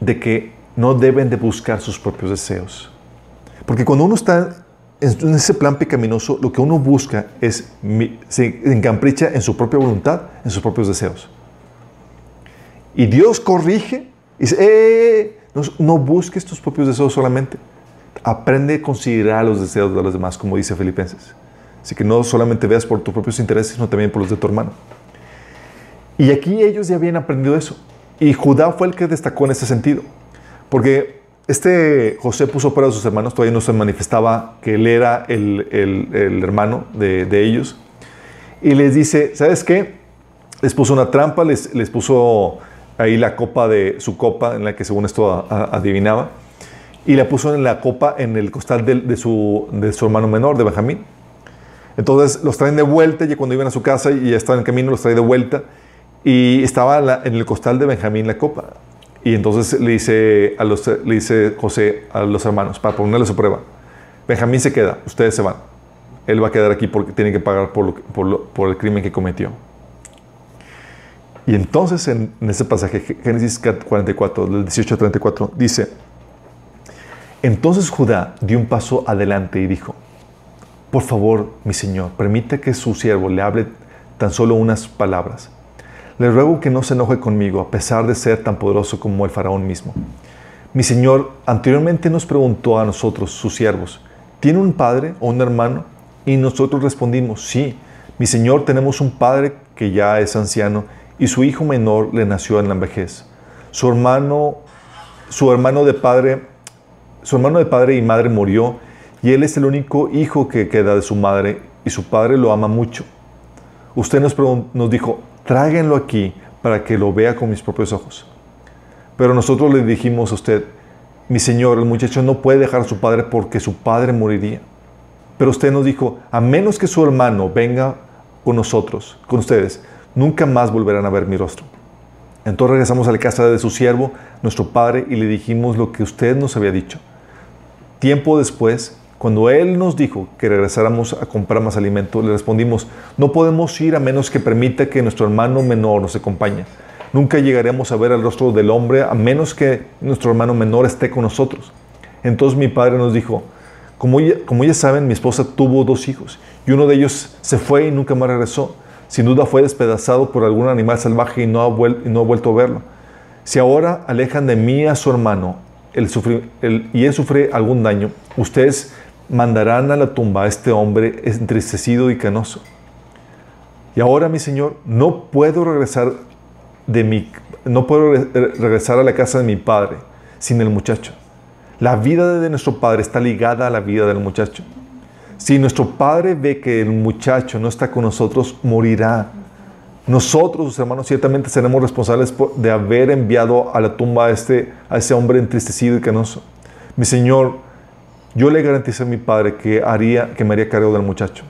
de que no deben de buscar sus propios deseos. Porque cuando uno está en ese plan pecaminoso, lo que uno busca es, se encampricha en su propia voluntad, en sus propios deseos. Y Dios corrige y dice, eh, no, no busques tus propios deseos solamente. Aprende a considerar los deseos de los demás, como dice Filipenses. Así que no solamente veas por tus propios intereses, sino también por los de tu hermano. Y aquí ellos ya habían aprendido eso. Y Judá fue el que destacó en ese sentido. Porque este José puso para sus hermanos, todavía no se manifestaba que él era el, el, hermano de, de, ellos. Y les dice, ¿sabes qué? Les puso una trampa, les, les puso ahí la copa de su copa, en la que según esto adivinaba, y la puso en la copa en el costal de, su, de su hermano menor, de Benjamín. Entonces los traen de vuelta, y cuando iban a su casa y ya estaban en camino, los trae de vuelta, y estaba en el costal de Benjamín la copa. Y entonces le dice, a los, le dice José a los hermanos, para ponerle su prueba, Benjamín se queda, ustedes se van. Él va a quedar aquí porque tiene que pagar por, por, el crimen que cometió. Y entonces en, ese pasaje, Génesis 44, del 18 al 34, dice, entonces Judá dio un paso adelante y dijo, por favor, mi señor, permita que su siervo le hable tan solo unas palabras. Le ruego que no se enoje conmigo, a pesar de ser tan poderoso como el faraón mismo. Mi Señor anteriormente nos preguntó a nosotros, sus siervos, ¿tiene un padre o un hermano? Y nosotros respondimos, sí, mi Señor tenemos un padre que ya es anciano y su hijo menor le nació en la vejez. Su hermano, su hermano de padre, su hermano de padre y madre murió y él es el único hijo que queda de su madre y su padre lo ama mucho. Usted nos, nos dijo, tráiganlo aquí para que lo vea con mis propios ojos. Pero nosotros le dijimos a usted, mi señor, el muchacho no puede dejar a su padre porque su padre moriría. Pero usted nos dijo, a menos que su hermano venga con nosotros, con ustedes, nunca más volverán a ver mi rostro. Entonces regresamos a la casa de su siervo, nuestro padre, y le dijimos lo que usted nos había dicho. Tiempo después, cuando Él nos dijo que regresáramos a comprar más alimento, le respondimos, no podemos ir a menos que permita que nuestro hermano menor nos acompañe. Nunca llegaremos a ver el rostro del hombre a menos que nuestro hermano menor esté con nosotros. Entonces mi padre nos dijo, como ya, como ya saben, mi esposa tuvo dos hijos y uno de ellos se fue y nunca más regresó. Sin duda fue despedazado por algún animal salvaje y no ha, vuelto a verlo. Si ahora alejan de mí a su hermano y él sufre algún daño, ustedes mandarán a la tumba a este hombre entristecido y canoso. Y ahora, mi Señor, no puedo regresar de mi, no puedo regresar a la casa de mi padre sin el muchacho. La vida de nuestro padre está ligada a la vida del muchacho. Si nuestro padre ve que el muchacho no está con nosotros, morirá. Nosotros, sus hermanos, ciertamente seremos responsables de haber enviado a la tumba a, este, a ese hombre entristecido y canoso. Mi Señor, yo le garanticé a mi padre que, haría, que me haría cargo del muchacho.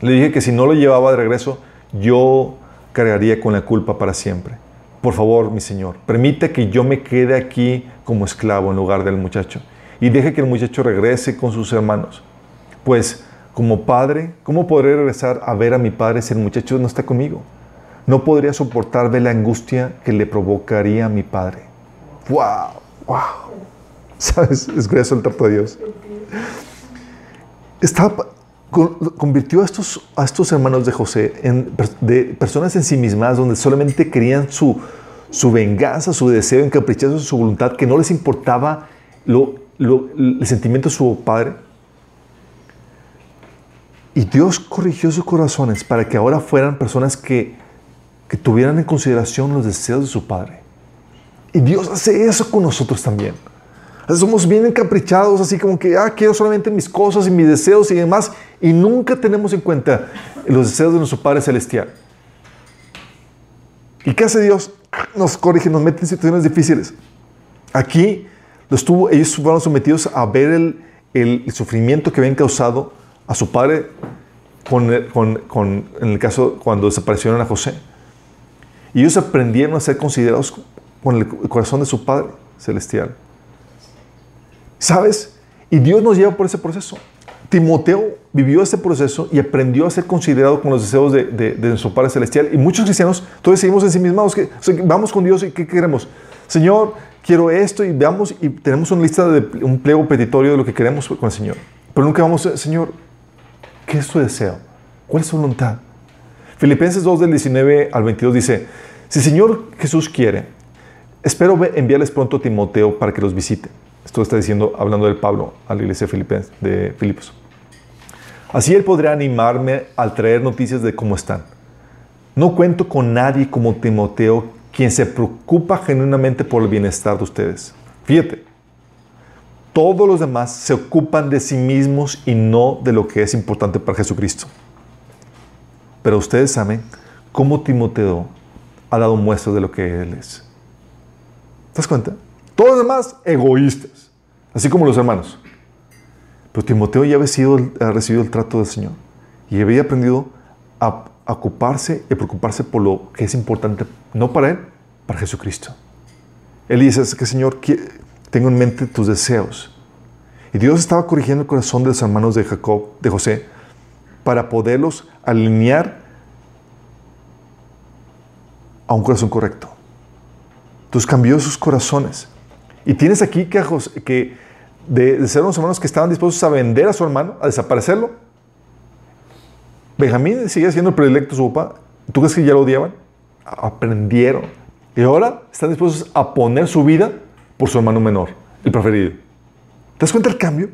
Le dije que si no lo llevaba de regreso, yo cargaría con la culpa para siempre. Por favor, mi Señor, permite que yo me quede aquí como esclavo en lugar del muchacho y deje que el muchacho regrese con sus hermanos. Pues, como padre, ¿cómo podré regresar a ver a mi padre si el muchacho no está conmigo? No podría soportar ver la angustia que le provocaría a mi padre. ¡Wow! ¡Wow! ¿Sabes? Es grueso el trato de Dios estaba, convirtió a estos, a estos hermanos de José en de personas en sí mismas donde solamente querían su, su venganza, su deseo encaprichoso, su voluntad, que no les importaba lo, el sentimiento de su padre. Y Dios corrigió sus corazones para que ahora fueran personas que, que tuvieran en consideración los deseos de su padre. Y Dios hace eso con nosotros también. Somos bien encaprichados, así como que, ah, quiero solamente mis cosas y mis deseos y demás, y nunca tenemos en cuenta los deseos de nuestro Padre Celestial. ¿Y qué hace Dios? Nos corrige, nos mete en situaciones difíciles. Aquí los tuvo, ellos fueron sometidos a ver el, el, sufrimiento que habían causado a su padre con, con, con, en el caso cuando desaparecieron a José. Y ellos aprendieron a ser considerados con el corazón de su Padre Celestial. ¿Sabes? Y Dios nos lleva por ese proceso Timoteo vivió este proceso y aprendió a ser considerado con los deseos de, de, de nuestro Padre Celestial. Y muchos cristianos todavía seguimos en sí mismos, que, o sea, vamos con Dios y ¿qué queremos? Señor, quiero esto y veamos y tenemos una lista de un pliego petitorio de lo que queremos con el Señor. Pero nunca vamos, Señor, ¿qué es tu deseo? ¿Cuál es tu voluntad? Filipenses 2 del 19 al 22 dice, si Señor Jesús quiere, espero enviarles pronto a Timoteo para que los visite. Esto está diciendo, hablando del Pablo a la iglesia de Filipos. Así él podrá animarme al traer noticias de cómo están. No cuento con nadie como Timoteo, quien se preocupa genuinamente por el bienestar de ustedes. Fíjate, todos los demás se ocupan de sí mismos y no de lo que es importante para Jesucristo. Pero ustedes saben cómo Timoteo ha dado muestras de lo que él es. ¿Te das cuenta? Todos los demás egoístas, así como los hermanos. Pero Timoteo ya había, sido, recibido el trato del Señor y había aprendido a, ocuparse y preocuparse por lo que es importante, no para él, para Jesucristo. Él dice, es que Señor, tengo en mente tus deseos. Y Dios estaba corrigiendo el corazón de los hermanos de Jacob, de José, para poderlos alinear a un corazón correcto. Entonces cambió sus corazones. Y tienes aquí que, que de, ser unos hermanos que estaban dispuestos a vender a su hermano, a desaparecerlo. Benjamín sigue siendo el predilecto de su papá. ¿Tú crees que ya lo odiaban? Aprendieron. Y ahora están dispuestos a poner su vida por su hermano menor, el preferido. ¿Te das cuenta del cambio?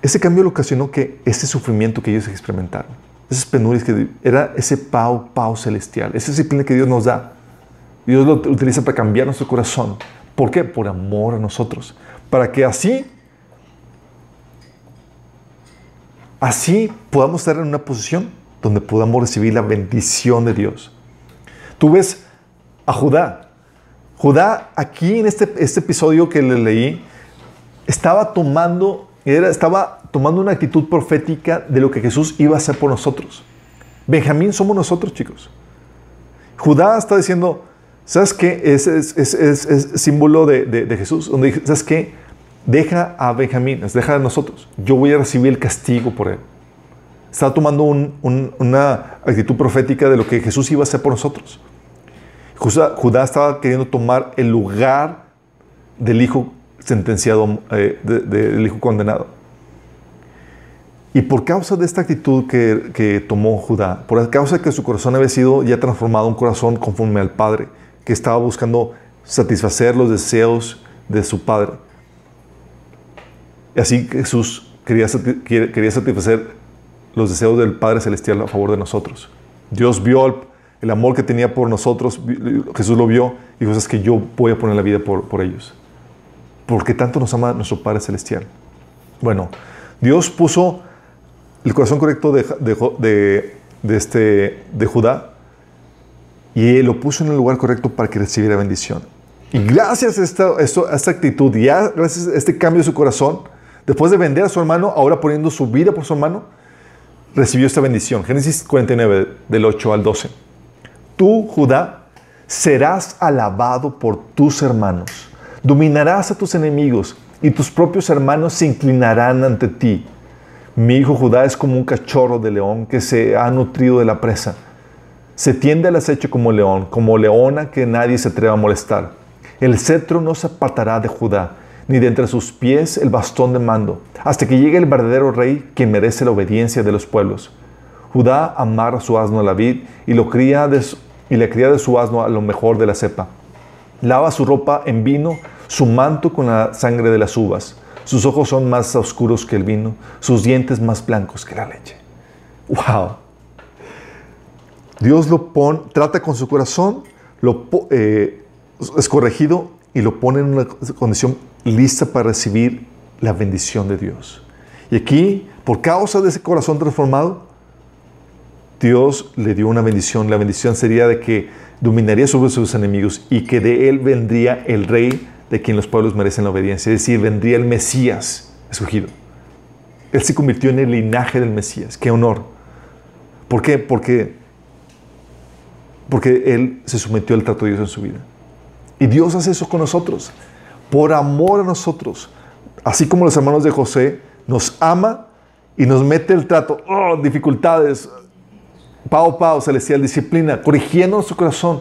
Ese cambio lo ocasionó que ese sufrimiento que ellos experimentaron, esas penurias que era ese pau, pau celestial, esa disciplina que Dios nos da. Dios lo utiliza para cambiar nuestro corazón, ¿Por qué? Por amor a nosotros. Para que así, así podamos estar en una posición donde podamos recibir la bendición de Dios. Tú ves a Judá. Judá, aquí en este, este episodio que le leí, estaba tomando, era, estaba tomando una actitud profética de lo que Jesús iba a hacer por nosotros. Benjamín somos nosotros, chicos. Judá está diciendo, ¿Sabes qué? Es, es, símbolo de, Jesús. Donde, ¿Sabes qué? Deja a Benjamín, deja a nosotros. Yo voy a recibir el castigo por él. Está tomando una actitud profética de lo que Jesús iba a hacer por nosotros. Judá, estaba queriendo tomar el lugar del hijo sentenciado, eh, del hijo condenado. Y por causa de esta actitud que, que, tomó Judá, por causa de que su corazón había sido ya transformado en un corazón conforme al Padre, que estaba buscando satisfacer los deseos de su Padre. Y así Jesús quería, quería satisfacer los deseos del Padre Celestial a favor de nosotros. Dios vio el, amor que tenía por nosotros, Jesús lo vio y dijo, es que yo voy a poner la vida por, por ellos. Porque tanto nos ama nuestro Padre Celestial. Bueno, Dios puso el corazón correcto de, de, de, este, de Judá y él lo puso en el lugar correcto para que recibiera bendición. Y gracias a esta, a esta actitud, ya gracias a este cambio de su corazón, después de vender a su hermano, ahora poniendo su vida por su hermano, recibió esta bendición. Génesis 49, del 8 al 12. Tú, Judá, serás alabado por tus hermanos. Dominarás a tus enemigos y tus propios hermanos se inclinarán ante ti. Mi hijo Judá es como un cachorro de león que se ha nutrido de la presa se tiende al acecho como león, como leona que nadie se atreva a molestar. El cetro no se apartará de Judá, ni de entre sus pies el bastón de mando, hasta que llegue el verdadero rey que merece la obediencia de los pueblos. Judá amarra su asno a la vid y, lo cría y le cría de su asno a lo mejor de la cepa. Lava su ropa en vino, su manto con la sangre de las uvas. Sus ojos son más oscuros que el vino, sus dientes más blancos que la leche. ¡Wow! Dios lo pone, trata con su corazón, lo, eh, es corregido y lo pone en una condición lista para recibir la bendición de Dios. Y aquí, por causa de ese corazón transformado, Dios le dio una bendición. La bendición sería de que dominaría sobre sus enemigos y que de él vendría el rey de quien los pueblos merecen la obediencia. Es decir, vendría el Mesías escogido. Él se convirtió en el linaje del Mesías. ¡Qué honor! ¿Por qué? Porque porque Él se sometió al trato de Dios en su vida. Y Dios hace eso con nosotros, por amor a nosotros. Así como los hermanos de José nos ama y nos mete el trato, oh, dificultades, pao, pao, celestial, disciplina, corrigiendo nuestro corazón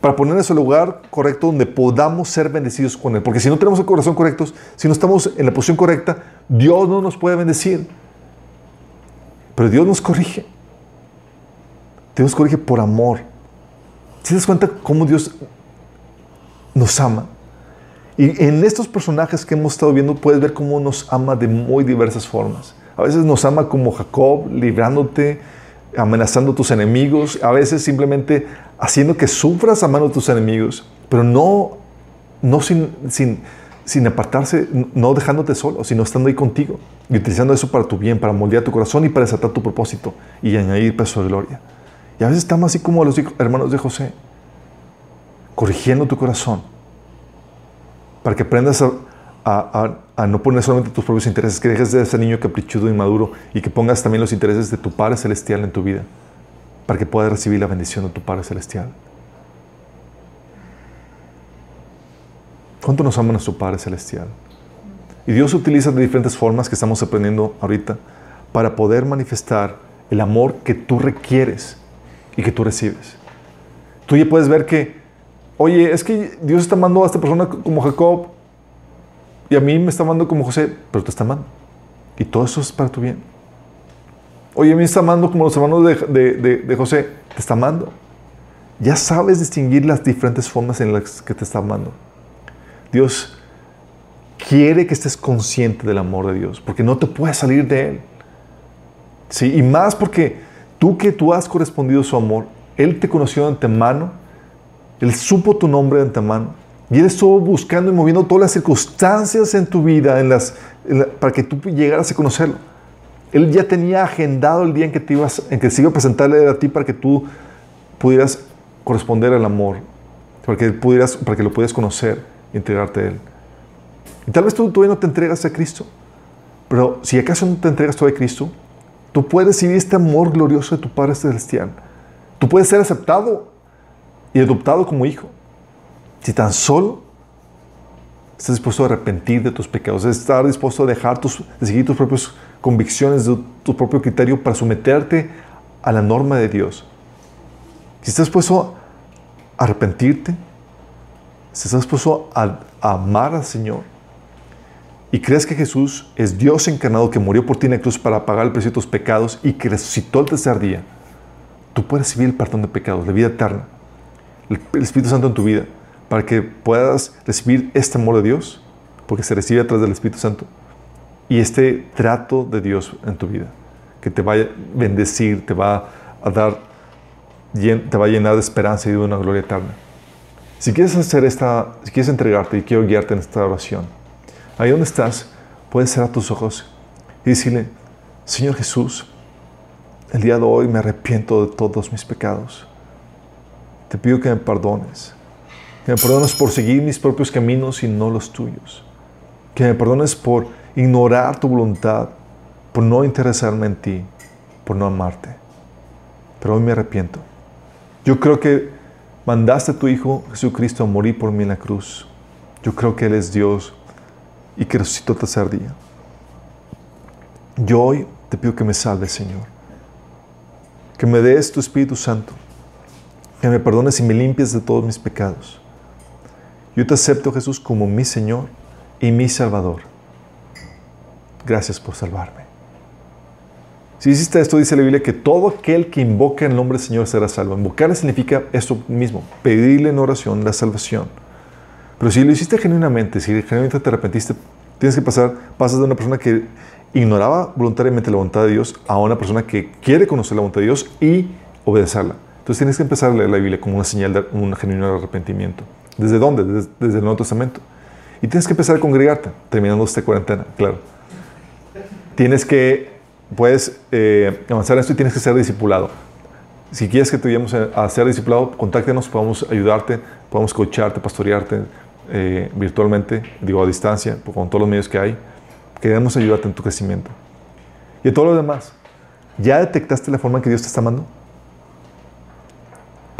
para poner en su lugar correcto donde podamos ser bendecidos con Él. Porque si no tenemos el corazón correcto, si no estamos en la posición correcta, Dios no nos puede bendecir. Pero Dios nos corrige. Dios nos corrige por amor. Te das cuenta cómo Dios nos ama? Y en estos personajes que hemos estado viendo puedes ver cómo nos ama de muy diversas formas. A veces nos ama como Jacob, librándote, amenazando a tus enemigos, a veces simplemente haciendo que sufras a mano de tus enemigos, pero no, no sin, sin, sin apartarse, no dejándote solo, sino estando ahí contigo y utilizando eso para tu bien, para moldear tu corazón y para desatar tu propósito y añadir peso de gloria. Y a veces estamos así como los hermanos de José, corrigiendo tu corazón para que aprendas a, no poner solamente tus propios intereses, que dejes de ser niño caprichudo y maduro y que pongas también los intereses de tu Padre Celestial en tu vida, para que puedas recibir la bendición de tu Padre Celestial. ¿Cuánto nos ama nuestro Padre Celestial? Y Dios utiliza de diferentes formas que estamos aprendiendo ahorita para poder manifestar el amor que tú requieres y que tú recibes. Tú ya puedes ver que Oye, es que Dios está amando a esta persona como Jacob y a mí me está amando como José, pero te está amando. Y todo eso es para tu bien. Oye, a mí me está amando como los hermanos de, José, te está amando. Ya sabes distinguir las diferentes formas en las que te está amando. Dios quiere que estés consciente del amor de Dios, porque no te puedes salir de Él. ¿Sí? Y más porque tú que tú has correspondido su amor, Él te conoció de antemano él supo tu nombre de antemano. Y Él estuvo buscando y moviendo todas las circunstancias en tu vida en las, para que tú llegaras a conocerlo. Él ya tenía agendado el día en que, te ibas, en que se iba a presentarle a ti para que tú pudieras corresponder al amor, para que, pudieras, para que lo pudieras conocer y entregarte a Él. Y tal vez tú todavía no te entregas a Cristo, pero si acaso no te entregas todavía a Cristo, tú puedes recibir este amor glorioso de tu Padre Celestial. Tú puedes ser aceptado y adoptado como hijo. Si tan solo estás dispuesto a arrepentir de tus pecados, estar dispuesto a dejar tus, seguir tus propias convicciones, de tu propio criterio para someterte a la norma de Dios. Si estás dispuesto a arrepentirte, si estás dispuesto a amar al Señor y crees que Jesús es Dios encarnado que murió por ti en la cruz para pagar el precio de tus pecados y que resucitó el tercer día, tú puedes recibir el perdón de pecados, la vida eterna el Espíritu Santo en tu vida para que puedas recibir este amor de Dios, porque se recibe a través del Espíritu Santo, y este trato de Dios en tu vida, que te va a bendecir, te va a dar, te va a llenar de esperanza y de una gloria eterna. Si quieres hacer esta, si quieres entregarte y quiero guiarte en esta oración, ahí donde estás, puedes cerrar tus ojos y decirle, Señor Jesús, el día de hoy me arrepiento de todos mis pecados te pido que me perdones. Que me perdones por seguir mis propios caminos y no los tuyos. Que me perdones por ignorar tu voluntad, por no interesarme en ti, por no amarte. Pero hoy me arrepiento. Yo creo que mandaste a tu Hijo Jesucristo a morir por mí en la cruz. Yo creo que Él es Dios y que resucitó el tercer día. Yo hoy te pido que me salves, Señor. Que me des tu Espíritu Santo que me perdones y me limpies de todos mis pecados. Yo te acepto, Jesús, como mi Señor y mi Salvador. Gracias por salvarme. Si hiciste esto, dice la Biblia que todo aquel que invoca el nombre del Señor será salvo. Invocarle significa esto mismo, pedirle en oración la salvación. Pero si lo hiciste genuinamente, si genuinamente te arrepentiste, tienes que pasar, pasas de una persona que ignoraba voluntariamente la voluntad de Dios a una persona que quiere conocer la voluntad de Dios y obedecerla. Entonces tienes que empezar a leer la Biblia como una señal de un genuino arrepentimiento. ¿Desde dónde? Desde, el Nuevo Testamento. Y tienes que empezar a congregarte, terminando esta cuarentena, claro. Tienes que, puedes eh, avanzar en esto y tienes que ser discipulado. Si quieres que te ayudemos a, ser discipulado, contáctenos, podemos ayudarte, podemos coacharte, pastorearte eh, virtualmente, digo a distancia, con todos los medios que hay. Queremos ayudarte en tu crecimiento. Y a todo lo demás, ¿ya detectaste la forma en que Dios te está amando?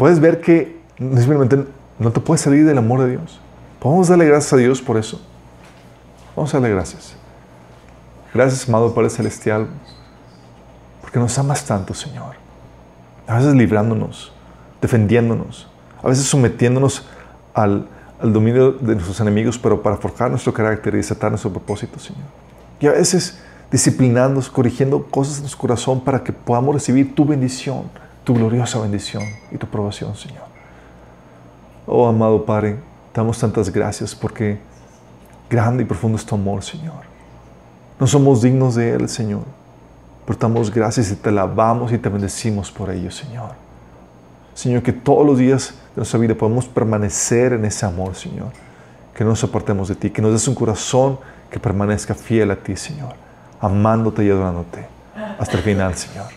puedes ver que simplemente no te puedes salir del amor de Dios. Vamos darle gracias a Dios por eso. Vamos a darle gracias. Gracias, amado Padre Celestial, porque nos amas tanto, Señor. A veces librándonos, defendiéndonos, a veces sometiéndonos al, al dominio de nuestros enemigos, pero para forjar nuestro carácter y desatar nuestro propósito, Señor. Y a veces disciplinándonos, corrigiendo cosas en nuestro corazón para que podamos recibir tu bendición, tu gloriosa bendición y tu aprobación, Señor. Oh, amado Padre, damos tantas gracias porque grande y profundo es tu amor, Señor. No somos dignos de Él, Señor, pero damos gracias y te alabamos y te bendecimos por ello, Señor. Señor, que todos los días de nuestra vida podamos permanecer en ese amor, Señor. Que no nos apartemos de ti, que nos des un corazón que permanezca fiel a ti, Señor, amándote y adorándote hasta el final, Señor.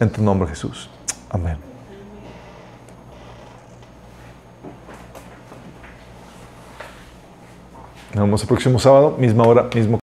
En tu nombre, Jesús. Amén. Nos vemos el próximo sábado, misma hora, mismo.